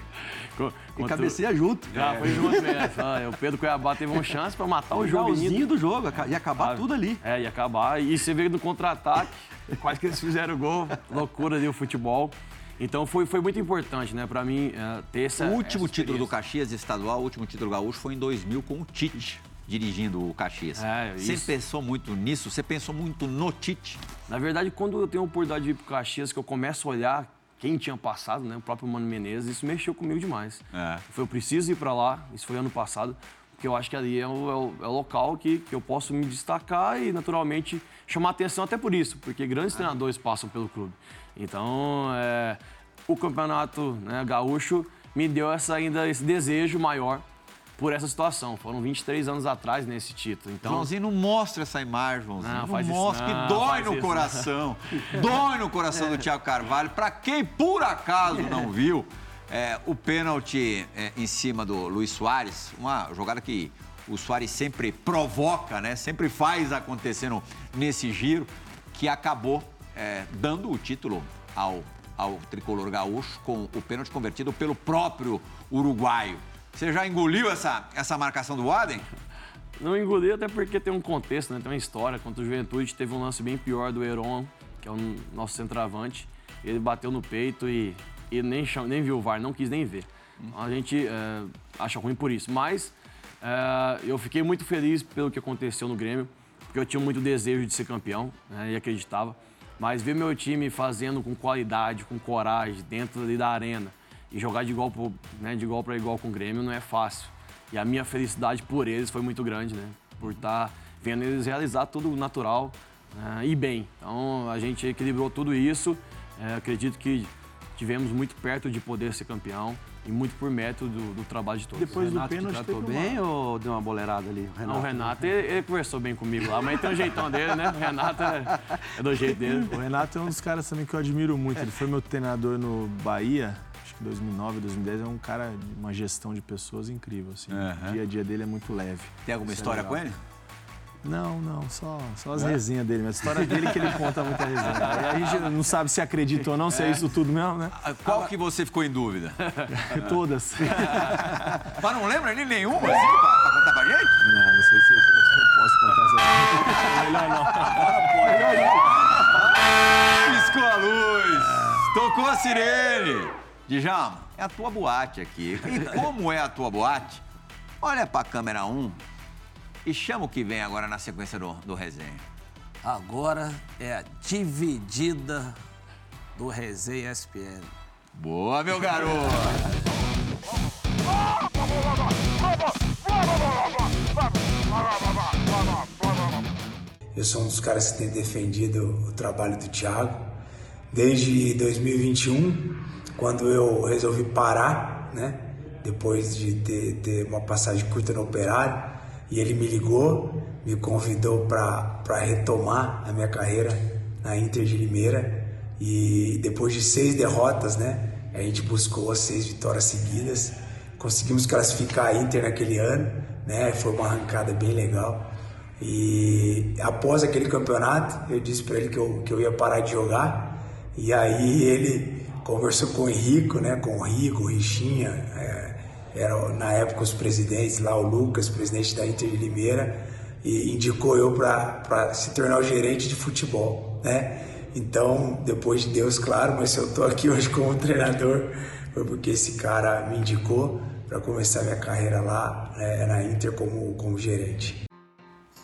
co- E cabeceia junto. Já foi junto mesmo. Ah, O Pedro Cuiabá teve uma chance para matar o O jogo. finalzinho menino. do jogo, ia acabar Ah, tudo ali. É, ia acabar. E você veio no contra-ataque, quase que eles fizeram gol. Loucura ali o futebol. Então foi, foi muito importante, né, para mim eh, ter essa. O último essa título do. Caxias estadual, o último título gaúcho foi em 2000 com o Tite dirigindo o Caxias. É, Você isso. pensou muito nisso? Você pensou muito no Tite? Na verdade, quando eu tenho a oportunidade de ir pro Caxias, que eu começo a olhar quem tinha passado, né, o próprio Mano Menezes, isso mexeu comigo demais. É. Foi, eu preciso ir para lá, isso foi ano passado, porque eu acho que ali é o, é o- é o local que, que eu posso me destacar e, naturalmente, chamar atenção até por isso, porque grandes treinadores passam pelo clube. Então, é, o campeonato né, gaúcho me deu essa, ainda esse desejo maior por essa situação. Foram 23 anos atrás nesse título. Então, Joãozinho, não mostra essa imagem, Joãozinho. Não, Não, faz isso mostra, não, que dói no isso coração. dói no coração do Thiago Carvalho. Pra quem por acaso não viu, é, o pênalti é, em cima do Luiz Soares, uma jogada que o Soares sempre provoca, né? Sempre faz acontecendo nesse giro, que acabou é, dando o título ao, ao tricolor gaúcho com o pênalti convertido pelo próprio uruguaio. Você já engoliu essa, essa marcação do Waden? Não engoli até porque tem um contexto, né? tem uma história. Contra o Juventude teve um lance bem pior do Heron, que é o nosso centroavante. Ele bateu no peito e, e nem, cham- nem viu o VAR, não quis nem ver. Então, A gente é, acha ruim por isso. Mas é, eu fiquei muito feliz pelo que aconteceu no Grêmio, porque eu tinha muito desejo de ser campeão né, e acreditava. Mas ver meu time fazendo com qualidade, com coragem, dentro ali da arena e jogar de igual, pro- né, de igual para igual com o Grêmio não é fácil. E a minha felicidade por eles foi muito grande, né? Por estar vendo eles realizar tudo natural né, e bem. Então a gente equilibrou tudo isso. É, acredito que tivemos muito perto de poder ser campeão e muito por mérito do, do trabalho de todos. Depois do Renato te pênalti tratou teve uma- bem ou deu uma boleirada ali? o Não, o Renato, ele, ele conversou bem comigo lá, mas tem um jeitão dele, né? O Renato é, é do jeito dele. O Renato é um dos caras também que eu admiro muito. Ele foi meu treinador no Bahia, acho que 2009, 2010. É um cara de uma gestão de pessoas incrível, assim. Aham. O dia a dia dele é muito leve. Tem alguma Isso é história legal. com ele? Não, não, só, só as resenhas dele. Mas a história dele é que ele conta muita resenha. A gente não sabe se acredita ou não, se é isso tudo mesmo, né? Ah, Qual que você ficou em dúvida? Todas. Mas não lembra nem nenhuma, assim, pra, pra contar pra gente? Não, não sei se eu, se eu posso contar essa Melhor não. Piscou a luz, tocou a sirene. Djalma, é a tua boate aqui. E como é a tua boate? Olha pra câmera 1 e chama o que vem agora na sequência do, do resenha. Agora é a dividida do Resenha ESPN. Boa, meu garoto! Eu sou um dos caras que tem defendido o trabalho do Thiago. Desde 2021, quando eu resolvi parar, né? Depois de ter, ter uma passagem curta no Operário, e ele me ligou, me convidou para retomar a minha carreira na Inter de Limeira. E depois de seis derrotas, né? A gente buscou as seis vitórias seguidas. Conseguimos classificar a Inter naquele ano, né? Foi uma arrancada bem legal. E após aquele campeonato, eu disse para ele que eu, que eu ia parar de jogar. E aí ele conversou com o Henrico, né? Com o Rico, o Richinha, é, era na época os presidentes lá, o Lucas, presidente da Inter de Limeira, e indicou eu para se tornar o gerente de futebol, né? Então, depois de Deus, claro, mas se eu tô aqui hoje como treinador, foi porque esse cara me indicou para começar minha carreira lá né, na Inter como, como gerente.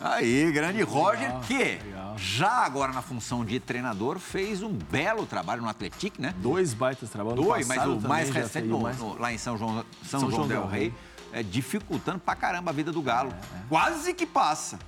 Aí, grande Roger, que já agora na função de treinador fez um belo trabalho no Atlético, né? Dois baitas trabalhos. Dois, mas o mais recente no- mais. no- lá em São João, São São João João del Rei. é, dificultando pra caramba a vida do Galo. Quase que passa.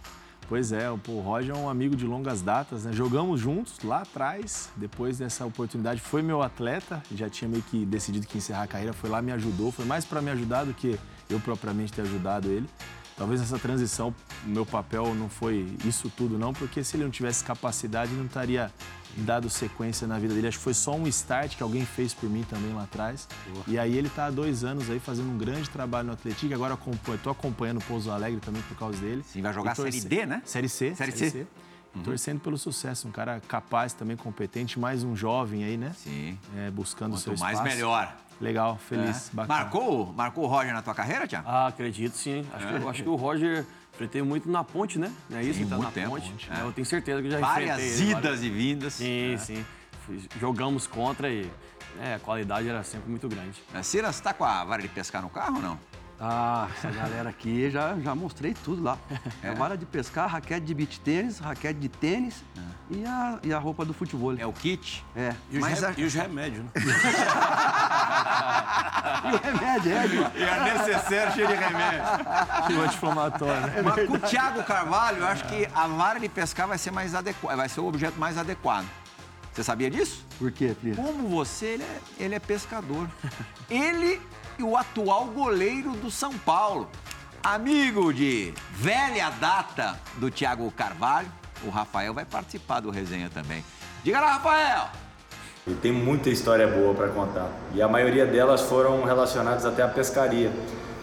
Pois é, o Roger é um amigo de longas datas, né? Jogamos juntos lá atrás, depois dessa oportunidade, foi meu atleta, já tinha meio que decidido que encerrar a carreira, foi lá, me ajudou, foi mais para me ajudar do que eu propriamente ter ajudado ele. Talvez essa transição, o meu papel não foi isso tudo não, porque se ele não tivesse capacidade, não estaria dado sequência na vida dele. Acho que foi só um start que alguém fez por mim também lá atrás. E aí ele está há dois anos aí fazendo um grande trabalho no Atlético. Agora estou acompanhando o Pouso Alegre também por causa dele. Sim, vai jogar Série D, né? Série C. Série, C. C. Uhum. Torcendo pelo sucesso, um cara capaz também, competente, mais um jovem aí, né? Sim. É, buscando Quanto o seu espaço. mais melhor. Legal, feliz, é. bacana. Marcou, marcou o Roger na tua carreira, Tiago? Ah, acredito sim. Acho, é. que, acho que o Roger enfrentei muito na ponte, né? Não é isso? Sim, então, muito na tempo, ponte. é. Eu tenho certeza que já Várias enfrentei idas várias... e vindas. Sim, sim. Jogamos contra e é, a qualidade era sempre muito grande. É, Silas, tá com a vara de pescar no carro ou não? Ah, essa galera aqui já, já mostrei tudo lá. É. A vara de pescar, raquete de beach tênis, raquete de tênis é. e, a, e a roupa do futebol. É o kit? É. E os, Mas re... a- e os remédios, né? E o remédio, é, viu? E a necessaire cheia de remédio. Que anti-inflamatório, né? Mas com o Thiago Carvalho, eu acho que a vara de pescar vai ser mais adequada, vai ser o objeto mais adequado. Você sabia disso? Por quê, Plira? Como você, ele é, ele é pescador. Ele o atual goleiro do São Paulo. Amigo de velha data do Thiago Carvalho, o Rafael vai participar do resenha também. Diga lá, Rafael! E tem muita história boa para contar. E a maioria delas foram relacionadas até à pescaria.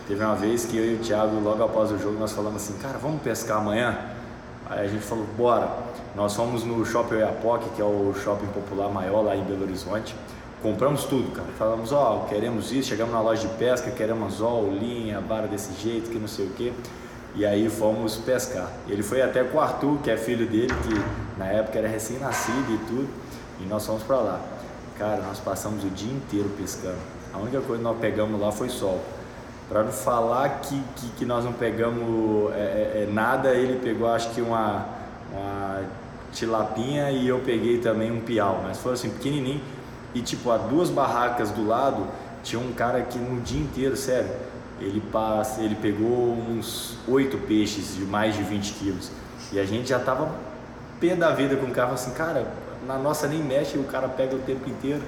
Teve uma vez que eu e o Thiago, logo após o jogo, nós falamos assim, cara, vamos pescar amanhã? Aí a gente falou, bora. Nós fomos no Shopping Oiapoque, que é o shopping popular maior lá em Belo Horizonte. Compramos tudo, cara. Falamos, ó, queremos isso. Chegamos na loja de pesca, queremos anzol, linha, vara desse jeito, que não sei o quê. E aí fomos pescar. Ele foi até com o Arthur, que é filho dele, que na época era recém-nascido e tudo. E nós fomos para lá. Cara, nós passamos o dia inteiro pescando. A única coisa que nós pegamos lá foi sol. Para não falar que, que, que nós não pegamos é, é, é, nada, ele pegou acho que uma, uma tilapinha e eu peguei também um piau. Mas foi assim, pequenininho. E tipo, a duas barracas do lado, tinha um cara que no dia inteiro, sério, ele, passa, ele pegou uns oito peixes de mais de 20 quilos. E a gente já tava pé da vida com o cara, assim, cara, na nossa nem mexe, o cara pega o tempo inteiro.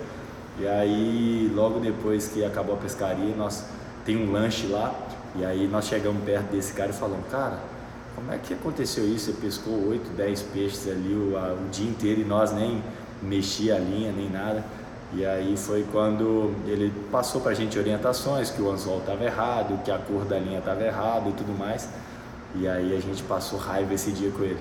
E aí, logo depois que acabou a pescaria, nós tem um lanche lá, e aí nós chegamos perto desse cara e falamos, cara, como é que aconteceu isso? Você pescou 8, 10 peixes ali o, a- o dia inteiro e nós nem mexia a linha, nem nada. E aí foi quando ele passou pra gente orientações, que o anzol estava errado, que a cor da linha estava errada e tudo mais. E aí a gente passou raiva esse dia com ele.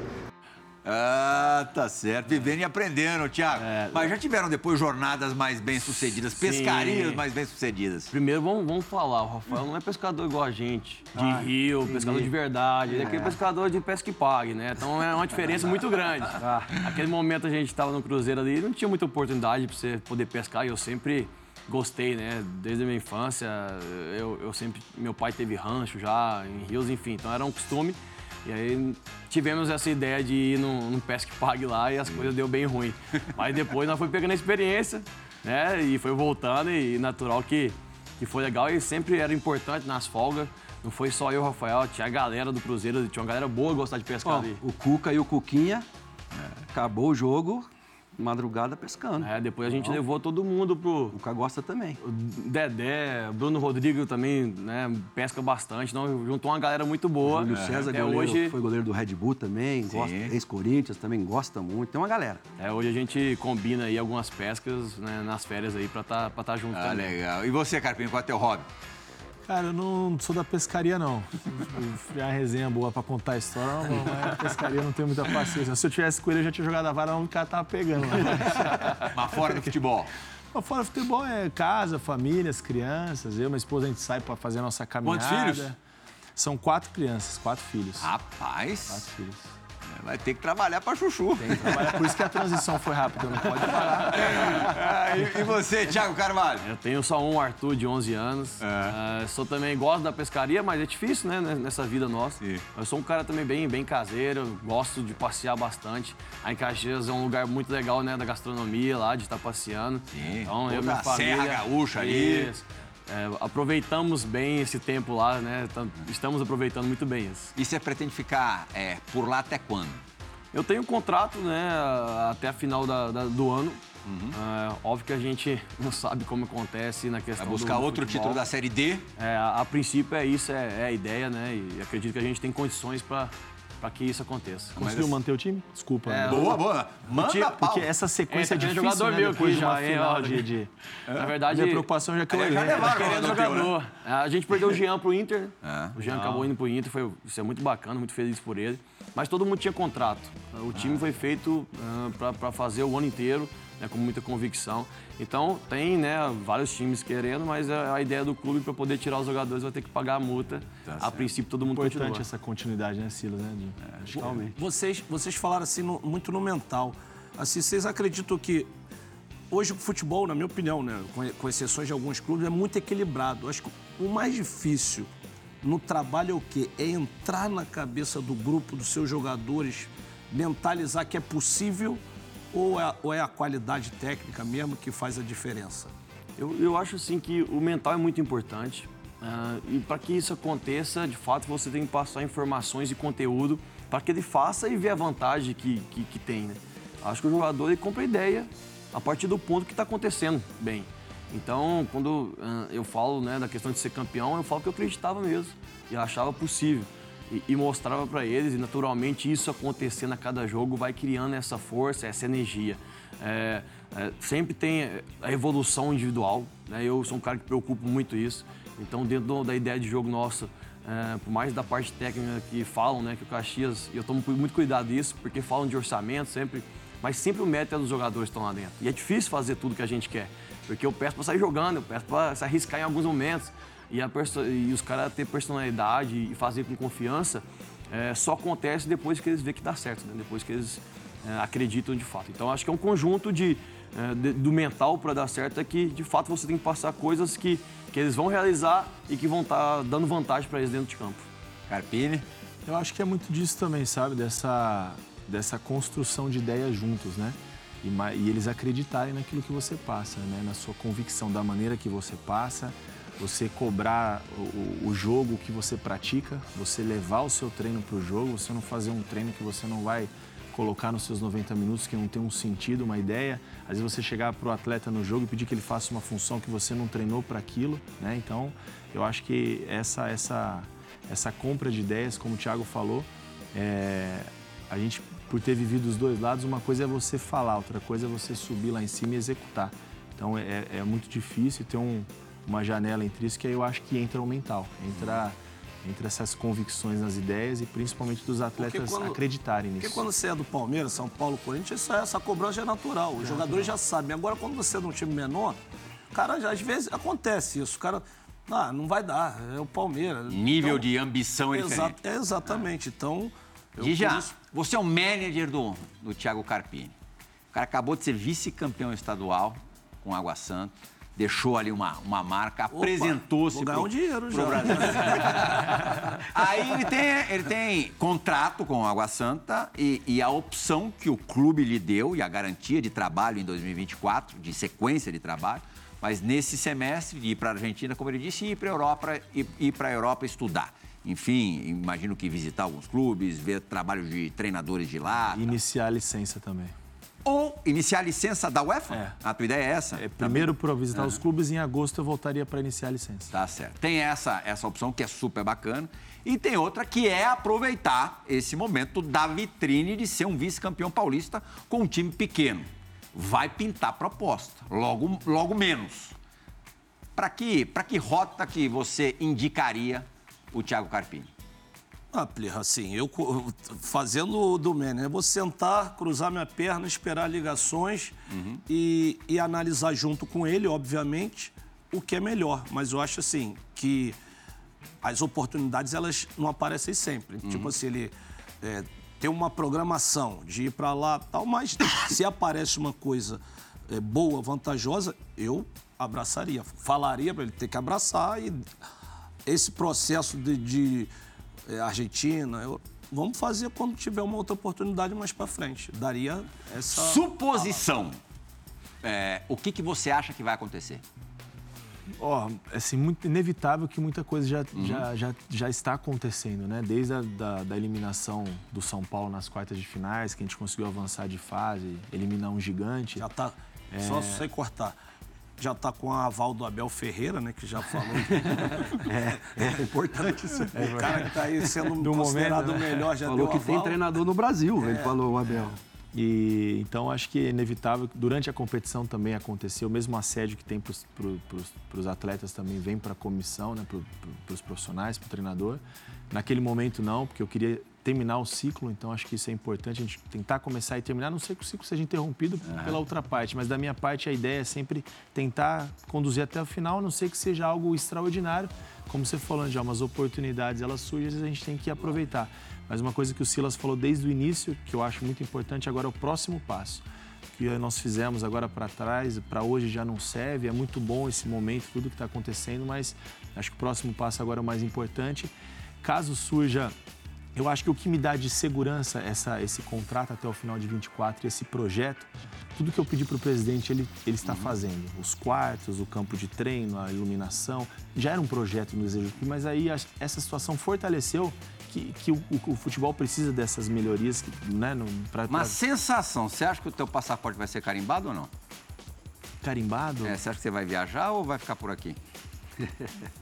Ah, tá certo. Vivendo e aprendendo, Thiago. Mas já tiveram depois jornadas mais bem-sucedidas, pescarias mais bem-sucedidas. Primeiro, vamos, vamos falar, o Rafael não é pescador igual a gente, de Ah, rio, pescador de verdade. Ele é aquele pescador de pesca e pague, né? Então é uma diferença muito grande. Ah. Aquele momento a gente estava no cruzeiro ali, não tinha muita oportunidade para você poder pescar e eu sempre gostei, né? Desde a minha infância, eu, eu sempre... Meu pai teve rancho já, em rios, enfim, então era um costume. E aí tivemos essa ideia de ir num, num pesca e pague lá e as coisas deu bem ruim. Mas depois nós foi pegando a experiência, né? E foi voltando e natural que, que foi legal e sempre era importante nas folgas. Não foi só eu, Rafael, tinha a galera do Cruzeiro, tinha uma galera boa que gostava de pescar Ó, ali. o Cuca e o Cuquinha, acabou o jogo, madrugada pescando. É, depois a gente levou todo mundo pro, O Cuca gosta também. O Dedé, Bruno Rodrigo também, né, pesca bastante, então juntou uma galera muito boa. Júlio César, é, goleiro, hoje, foi goleiro do Red Bull também, gosta, ex-Corinthians também gosta muito. Tem uma galera. é, hoje a gente combina aí algumas pescas né, nas férias aí pra tá, pra tá junto Ah, também. legal. E você, Carpinho, qual é teu hobby? Cara, eu não sou da pescaria, não. É uma resenha boa pra contar a história, mas pescaria eu não tenho muita paciência. Se eu tivesse com ele, eu já tinha jogado a vara, o cara tava pegando lá. Mas fora do futebol. Mas Fora futebol é casa, família, as crianças. Eu minha esposa, a gente sai pra fazer a nossa caminhada. Quantos filhos? São quatro crianças, quatro filhos. Rapaz, Quatro filhos. Vai ter que trabalhar pra chuchu. Trabalha- Por isso que a transição foi rápida, não pode parar. Ah, e, e você, Thiago Carvalho? Eu tenho só um Arthur de 11 anos. Ah, sou também gosto da pescaria, mas é difícil, né, nessa vida nossa. Sim. Eu sou um cara também bem, bem caseiro, gosto de passear bastante. Aí em Caxias é um lugar muito legal, né, da gastronomia lá, de estar passeando. Sim, Então, eu e minha a Serra família. Gaúcha ali. Isso. É, aproveitamos bem esse tempo lá, né? tam- Estamos aproveitando muito bem isso. E você pretende ficar é, por lá até quando? Eu tenho um contrato, né, até a final da- da- do ano. Uhum. É, óbvio que a gente não sabe como acontece na questão Vai buscar do outro futebol. título da Série D? É, a, a princípio é isso, é, é a ideia, né? E acredito que a gente tem condições para para que isso aconteça. Conseguiu manter o time? Desculpa. É. Boa, boa. Manda Porque, pau. porque essa sequência É, é tem difícil, jogador né, meu depois de já, hein, final ó, de... de... Na verdade, Minha preocupação já é que eu já levaram querendo o né? jogador. A gente perdeu o Jean pro Inter. É. O Jean acabou indo pro Inter, foi, isso é muito bacana, muito feliz por ele. Mas todo mundo tinha contrato. O time foi feito para fazer o ano inteiro, né, com muita convicção. Então tem né, vários times querendo, mas a, a ideia do clube para poder tirar os jogadores vai ter que pagar a multa. a princípio todo mundo Importante continua. essa continuidade, né, Silas? Né, de... Totalmente. Vocês, vocês falaram assim no- muito no mental. Assim, vocês acreditam que hoje o futebol, na minha opinião, né, com, com exceções de alguns clubes, é muito equilibrado. Acho que o mais difícil no trabalho é o quê? É entrar na cabeça do grupo, dos seus jogadores, mentalizar que é possível ou é, ou é a qualidade técnica mesmo que faz a diferença? Eu, eu acho assim que o mental é muito importante. ah, e para que isso aconteça, de fato, você tem que passar informações e conteúdo para que ele faça e ver a vantagem que, que, que tem. Né? Acho que o jogador ele compra ideia a partir do ponto que está acontecendo bem. Então, quando ah, eu falo né, da questão de ser campeão, eu falo que eu acreditava mesmo e achava possível. E, e mostrava para eles, e naturalmente isso acontecendo a cada jogo vai criando essa força, essa energia. É, é, sempre tem a evolução individual, né? eu sou um cara que preocupo muito isso. Então, dentro do- da ideia de jogo nossa, é, por mais da parte técnica que falam, né, que o Caxias, eu tomo muito cuidado disso, porque falam de orçamento sempre, mas sempre o mérito é dos jogadores que estão lá dentro. E é difícil fazer tudo que a gente quer, porque eu peço para sair jogando, eu peço para se arriscar em alguns momentos, e, e os caras ter personalidade e fazer com confiança, é, só acontece depois que eles veem que dá certo, né? depois que eles é, acreditam de fato. Então, acho que é um conjunto de, é, de- do mental para dar certo, é que de fato você tem que passar coisas que, que eles vão realizar e que vão estar dando vantagem para eles dentro de campo. Carpini. Eu acho que é muito disso também, sabe? Dessa, dessa construção de ideias juntos, né? E, e eles acreditarem naquilo que você passa, né? Na sua convicção, da maneira que você passa, você cobrar o, o- jogo que você pratica, você levar o seu treino para o jogo, você não fazer um treino que você não vai colocar nos seus 90 minutos, que não tem um sentido, uma ideia. Às vezes você chegar para o atleta no jogo e pedir que ele faça uma função que você não treinou para aquilo, né? Então, eu acho que essa, essa, essa compra de ideias, como o Thiago falou, é, a gente, por ter vivido os dois lados, uma coisa é você falar, outra coisa é você subir lá em cima e executar. Então é, é muito difícil ter um- uma janela entre isso, que aí eu acho que entra o mental, entra, entra essas convicções nas ideias e principalmente dos atletas quando- acreditarem nisso. Porque quando você é do Palmeiras, São Paulo, Corinthians, isso é- essa cobrança é natural. Os jogadores já sabem. Agora, quando você é de um time menor, cara, já, às vezes acontece isso. O cara, ah, não vai dar, é o Palmeiras. Nível Então, de ambição é diferente. Exa- é exatamente. Então, eu, por isso- você é o manager do, do Thiago Carpini. O cara acabou de ser vice-campeão estadual com Água Santa, deixou ali uma, uma marca, apresentou-se vou ganhar um dinheiro pro já. Brasil. Aí ele tem, ele tem contrato com o Água Santa e, e a opção que o clube lhe deu e a garantia de trabalho em 2024, de sequência de trabalho, mas nesse semestre de ir para a Argentina, como ele disse, e ir para a Europa, ir, ir para a Europa estudar. Enfim, imagino que visitar alguns clubes, ver trabalho de treinadores de lá. E Iniciar a licença também. Ou iniciar a licença da UEFA? É. A tua ideia é essa? É, primeiro para visitar os clubes, em agosto eu voltaria para iniciar a licença. Tá certo. Tem essa, essa opção que é super bacana. E tem outra que é aproveitar esse momento da vitrine de ser um vice-campeão paulista com um time pequeno. Vai pintar proposta, logo, logo menos. Para que, pra que rota que você indicaria o Thiago Carpini? Ah, Plirra, assim, eu fazendo o do Mene, eu vou sentar, cruzar minha perna, esperar ligações e, e analisar junto com ele, obviamente, o que é melhor. Mas eu acho assim que as oportunidades elas não aparecem sempre. Tipo assim, ele é, tem uma programação de ir para lá tal, mas se aparece uma coisa é, boa, vantajosa, eu abraçaria. Falaria para ele ter que abraçar e esse processo de, de, Argentina, eu- vamos fazer quando tiver uma outra oportunidade mais para frente. Daria essa. Suposição. É, o que, que você acha que vai acontecer? Ó, assim, muito inevitável que muita coisa já, já, já, já está acontecendo, né? Desde a da, da eliminação do São Paulo nas quartas de finais, que a gente conseguiu avançar de fase, eliminar um gigante. Já tá. Só sei cortar. Já está com a aval do Abel Ferreira, né? Que já falou. É, é importante isso. o cara que está aí sendo Do considerado momento, o né? melhor já Falou deu que tem aval. treinador no Brasil, ele falou, o Abel. E então acho que é inevitável que durante a competição também aconteceu, o mesmo assédio que tem para os atletas também vem para a comissão, né, para os profissionais, para o treinador. Naquele momento não, porque eu queria terminar o ciclo, então acho que isso é importante, a gente tentar começar e terminar, a não sei que o ciclo seja interrompido pela outra parte, mas da minha parte a ideia é sempre tentar conduzir até o final, a não sei que seja algo extraordinário, como você falou, já umas oportunidades elas surgem, às vezes a gente tem que aproveitar. Mas uma coisa que o Silas falou desde o início, que eu acho muito importante agora é o próximo passo. Que nós fizemos agora para trás, para hoje já não serve, é muito bom esse momento, tudo que está acontecendo, mas acho que o próximo passo agora é o mais importante. Caso surja eu acho que o que me dá de segurança essa, esse contrato até o final de 24, esse projeto, tudo que eu pedi para o presidente, ele, ele está fazendo. Os quartos, o campo de treino, a iluminação. Já era um projeto no Desejo Clube, mas aí a- essa situação fortaleceu que, que o, o- futebol precisa dessas melhorias né, para Uma sensação, você acha que o teu passaporte vai ser carimbado ou não? carimbado. É, você acha que você vai viajar ou vai ficar por aqui?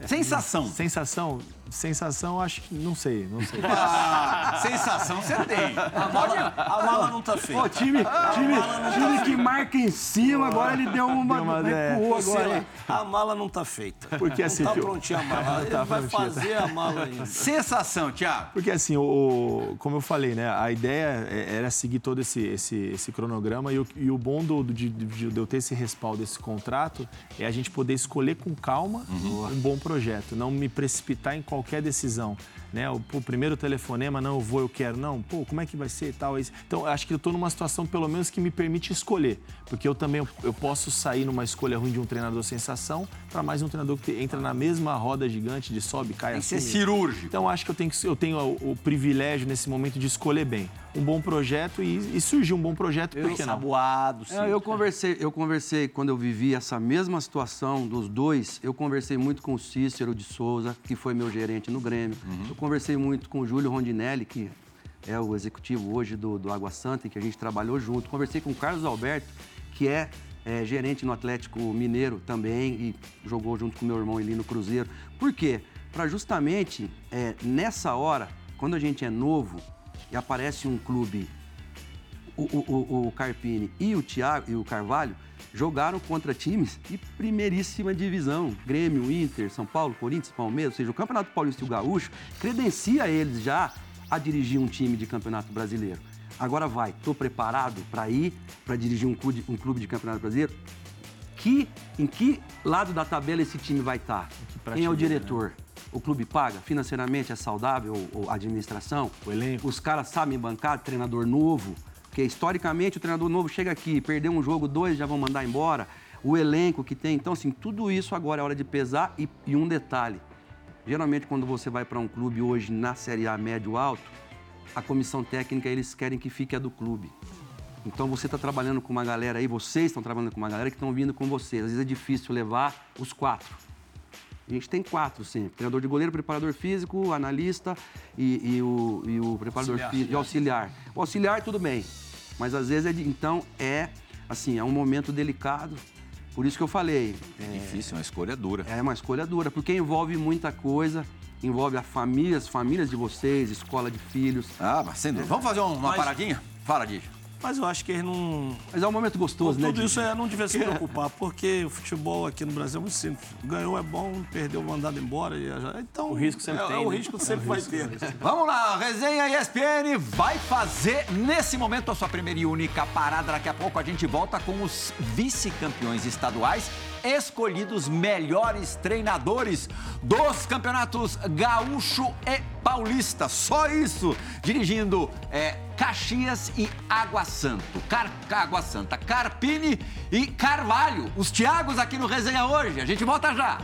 Sensação. Sensação, sensação, acho que não sei, não sei. Ah, sensação você tem. A mala, a mala não está feita. Pô, time, time, time que marca em cima, agora ele deu uma. Deu uma- é. agora, a mala não está feita. Porque assim, não eu- prontinha a mala. Ele Tá vai prontinha, tá. fazer a mala ainda. Sensação, Thiago. Porque assim, o, o- como eu falei, né, a ideia é- era seguir todo esse, esse, esse cronograma e o, e o bom do, de, de- de eu ter esse respaldo, esse contrato, é a gente poder escolher com calma um bom projeto, não me precipitar em qualquer decisão. Né? O, o primeiro telefonema, não, eu vou, eu quero. Não, pô, como é que vai ser e tal? Isso. Então, acho que eu estou numa situação, pelo menos, que me permite escolher. Porque eu também eu posso sair numa escolha ruim de um treinador sensação para mais um treinador que entra na mesma roda gigante de sobe, cai, Tem que ser cirúrgico. Então acho que eu tenho, que- eu tenho o, o privilégio nesse momento de escolher bem um bom projeto e, e surgiu um bom projeto, por que não? Saboado, sim. É, eu conversei, eu conversei quando eu vivi essa mesma situação dos dois. Eu conversei muito com o Cícero de Souza, que foi meu gerente no Grêmio. Eu conversei muito com o Júlio Rondinelli, que é o executivo hoje do, do Água Santa, em que a gente trabalhou junto. Conversei com o Carlos Alberto, que é, é, gerente no Atlético Mineiro também e jogou junto com meu irmão ali no Cruzeiro. Por quê? Para justamente é, nessa hora, quando a gente é novo e aparece um clube o, o- o- Carpini e o Thiago e o Carvalho jogaram contra times de primeiríssima divisão. Grêmio, Inter, São Paulo, Corinthians, Palmeiras, ou seja, o Campeonato Paulista e o Gaúcho credencia eles já a dirigir um time de Campeonato Brasileiro. Agora vai, estou preparado para ir para dirigir um clube, um clube de Campeonato Brasileiro? Que, em que lado da tabela esse time vai estar? Quem é o diretor? O clube paga? Financeiramente é saudável ou- a administração? O elenco. Os caras sabem bancar treinador novo? Porque historicamente o treinador novo chega aqui, perdeu um jogo, dois já vão mandar embora. O elenco que tem. Então, assim, tudo isso agora é hora de pesar. E, e um detalhe: geralmente, quando você vai para um clube hoje na Série A médio alto, a comissão técnica eles querem que fique a do clube. Então você está trabalhando com uma galera aí, vocês estão trabalhando com uma galera que estão vindo com vocês. Às vezes é difícil levar os quatro. A gente tem quatro sempre: treinador de goleiro, preparador físico, analista e, e o, e o preparador Auxiliar. físico e auxiliar. O auxiliar, tudo bem. Mas às vezes é de, então é assim, é um momento delicado. Por isso que eu falei, é, Difícil, uma escolha dura. é uma escolha dura, porque envolve muita coisa, envolve a família, as famílias de vocês, escola de filhos. Ah, mas sem dúvida. Vamos fazer um- uma Mas- paradinha? Fala, Dija. Mas eu acho que eles não. Mas é um momento gostoso, né? Tudo isso é, não devia se preocupar, porque o futebol aqui no Brasil é muito simples. Ganhou é bom, perdeu mandado embora. e Então, O risco sempre é, tem, É, o né? risco sempre vai ter. Vamos lá, resenha ESPN vai fazer nesse momento a sua primeira e única parada. Daqui a pouco a gente volta com os vice-campeões estaduais, escolhidos melhores treinadores dos campeonatos gaúcho e paulista. Só isso, dirigindo é, Caxias e Água Santo. Car Água Santa, Carpini e Carvalho. Os Thiagos aqui no Resenha hoje. A gente volta já.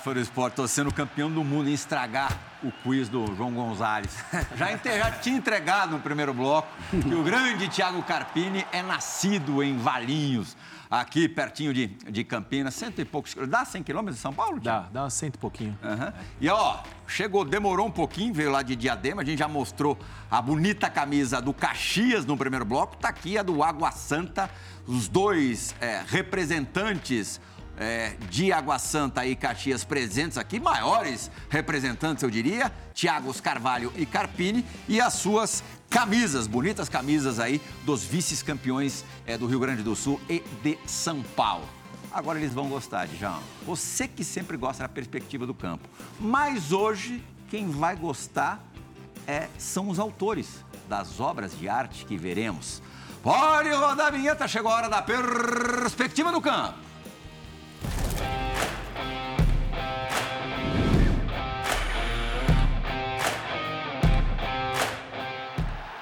Fã do esporte, tô sendo campeão do mundo em estragar o quiz do João Gonzalez. Já, já tinha entregado no primeiro bloco que o grande Thiago Carpini é nascido em Valinhos, aqui pertinho de, de Campinas, cento e poucos. Dá 100 quilômetros de São Paulo? Thiago? Dá, dá cento e pouquinho. Aham. E ó, chegou, demorou um pouquinho, veio lá de Diadema, a gente já mostrou a bonita camisa do Caxias no primeiro bloco, tá aqui a do Água Santa, os dois é, representantes é, de Água Santa e Caxias presentes aqui, maiores representantes, eu diria, Tiagos Carvalho e Carpini, e as suas camisas, bonitas camisas aí dos vices-campeões é, do Rio Grande do Sul e de São Paulo. Agora eles vão gostar, Djalma. Você que sempre gosta da perspectiva do campo. Mas hoje, quem vai gostar é, são os autores das obras de arte que veremos. Pode rodar a vinheta, chegou a hora da perspectiva do campo.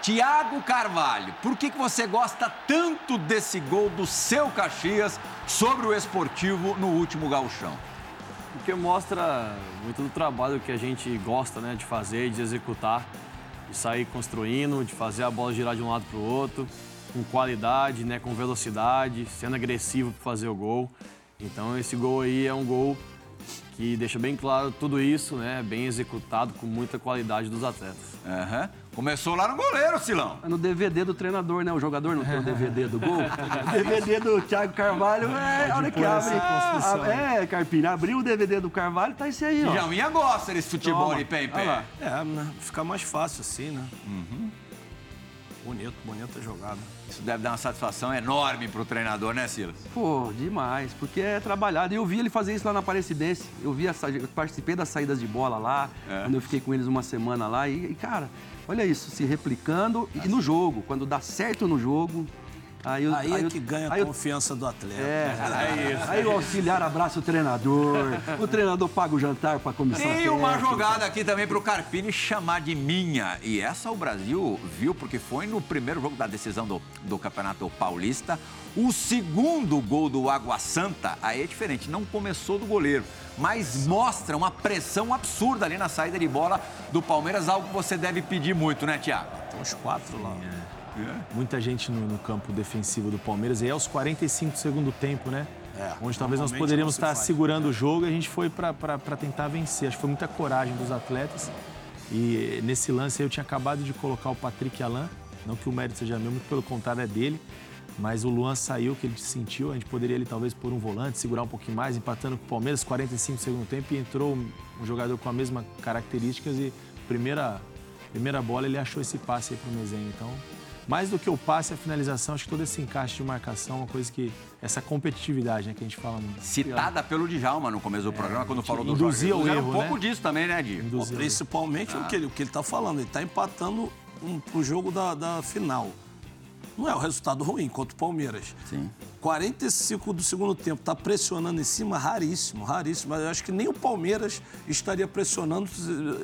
Tiago Carvalho, por que, que você gosta tanto desse gol do seu Caxias sobre o esportivo no último gauchão? Porque mostra muito do trabalho que a gente gosta né, de fazer, de executar, de sair construindo, de fazer a bola girar de um lado para o outro, com qualidade, né, com velocidade, sendo agressivo para fazer o gol. Então esse gol aí é um gol que deixa bem claro tudo isso, né, bem executado, com muita qualidade dos atletas. Aham. Começou lá no goleiro, Silão. É no DVD do treinador, né? O jogador não tem o DVD do gol. O DVD do Thiago Carvalho é a hora que abre. a- é, Carpini, abriu o DVD do Carvalho, tá esse aí, ó. Djalminha gosta desse futebol Toma. de pé em pé. É, né? Fica mais fácil assim, né? Bonito, bonita jogada. Isso deve dar uma satisfação enorme pro treinador, né, Silas? Pô, demais, porque é trabalhado. E eu vi ele fazer isso lá na Aparecidense. Eu vi a eu participei das saídas de bola lá, É. quando eu fiquei com eles uma semana lá. E, e, cara, olha isso, se replicando e no jogo. Quando dá certo no jogo. Aí, eu- Aí é eu- que ganha a aí eu- confiança do atleta. É, aí o auxiliar abraça o treinador, o treinador paga o jantar para a comissão. Tem uma jogada aqui também pro Carpini chamar de minha. E essa o Brasil viu porque foi no primeiro jogo da decisão do, do Campeonato Paulista. O segundo gol do Água Santa, aí é diferente, não começou do goleiro, mas mostra uma pressão absurda ali na saída de bola do Palmeiras, algo que você deve pedir muito, né, Tiago? Tem uns quatro lá. Muita gente no, no campo defensivo do Palmeiras. E aí, aos 45 do segundo tempo, né? É, Onde talvez nós poderíamos estar faz. segurando o jogo e a gente foi para tentar vencer. Acho que foi muita coragem dos atletas. E nesse lance eu tinha acabado de colocar o Patrick Alain. Não que o mérito seja meu, muito pelo contrário é dele. Mas o Luan saiu, que ele sentiu. A gente poderia ali talvez por um volante, segurar um pouquinho mais, empatando com o Palmeiras, 45 do segundo tempo. E entrou um jogador com as mesmas características. E primeira, primeira bola ele achou esse passe aí pro Mezenho. Então, mais do que o passe, a finalização, acho que todo esse encaixe de marcação é uma coisa que. Essa competitividade, né, que a gente fala muito. Citada pelo Djalma no começo do programa, quando falou do induzia Jorge o erro, um pouco né? disso também, né, Di? Pô, principalmente o, que ele, o que ele tá falando. Ele tá empatando um, pro jogo da, da final. Não é o resultado ruim contra o Palmeiras. Sim. 45 do segundo tempo, tá pressionando em cima, raríssimo, raríssimo. Mas eu acho que nem o Palmeiras estaria pressionando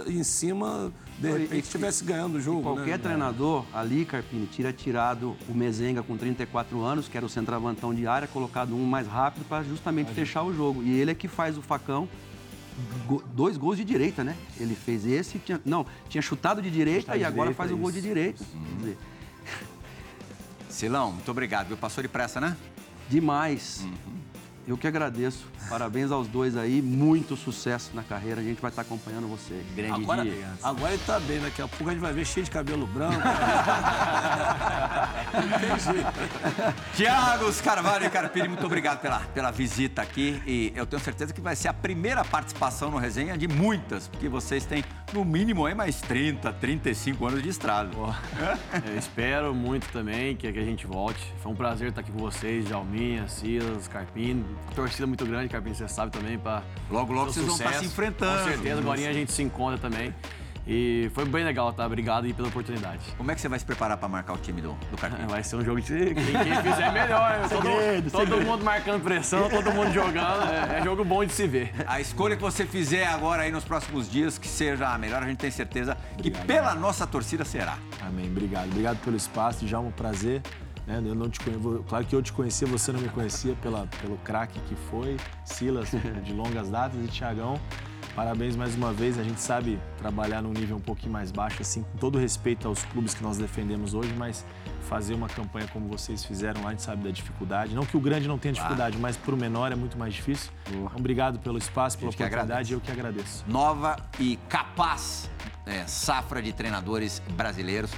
em cima, de E- repente, e- estivesse ganhando o jogo. Qualquer né? treinador ali, Carpini, tira tirado o Mezenga com 34 anos, que era o centroavantão de área, colocado um mais rápido para justamente fechar o jogo. E ele é que faz o facão. go- dois gols de direita, né? Ele fez esse, tinha, não, tinha chutado de direita Chutado e de agora direita, faz o gol isso. de direita. Quer dizer, Silão, muito obrigado, viu? Passou depressa, né? demais. Eu que agradeço. Parabéns aos dois aí, muito sucesso na carreira. A gente vai estar acompanhando vocês. Grande Agora, dia. agora ele tá bem, daqui a pouco a gente vai ver cheio de cabelo branco. Tiago Carvalho e Carpini, muito obrigado pela, pela visita aqui. E eu tenho certeza que vai ser a primeira participação no resenha de muitas, porque vocês têm, no mínimo, aí mais 30, 35 anos de estrada. Eu espero muito também que, que a gente volte. Foi um prazer estar aqui com vocês, Jalminha, Silas, Carpini. Torcida muito grande, Carpini, você sabe também. Pra Logo, logo vocês vão estar se sucesso. enfrentando. Com certeza, agora a gente se encontra também. E foi bem legal, tá? Obrigado aí pela oportunidade. Como é que você vai se preparar para marcar o time do, do Carpini? Vai ser um jogo de. Quem, quem fizer melhor. né? Segredo, todo todo mundo marcando pressão, todo mundo jogando. É, é jogo bom de se ver. A escolha que você fizer agora aí nos próximos dias, que seja a melhor, a gente tem certeza que pela nossa torcida será. Amém. Obrigado. Obrigado pelo espaço, já um prazer. Né? Eu não te conhe... Claro que eu te conhecia, você não me conhecia pela, pelo craque que foi, Silas, de longas datas, e Tiagão. Parabéns mais uma vez. A gente sabe trabalhar num nível um pouquinho mais baixo, assim, com todo respeito aos clubes que nós defendemos hoje, mas fazer uma campanha como vocês fizeram lá, a gente sabe da dificuldade. Não que o grande não tenha dificuldade, mas para o menor é muito mais difícil. Então, obrigado pelo espaço, pela oportunidade, eu que agradeço. Nova e capaz é, safra de treinadores brasileiros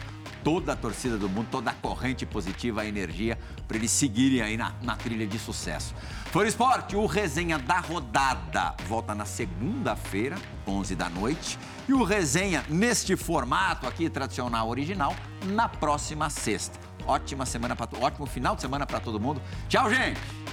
toda a torcida do mundo, toda a corrente positiva, a energia, para eles seguirem aí na, na trilha de sucesso. Foi Esporte, o resenha da rodada volta na segunda-feira, 11 da noite. E o resenha neste formato aqui, tradicional original, na próxima sexta. Ótima semana para ótimo final de semana para todo mundo. Tchau, gente!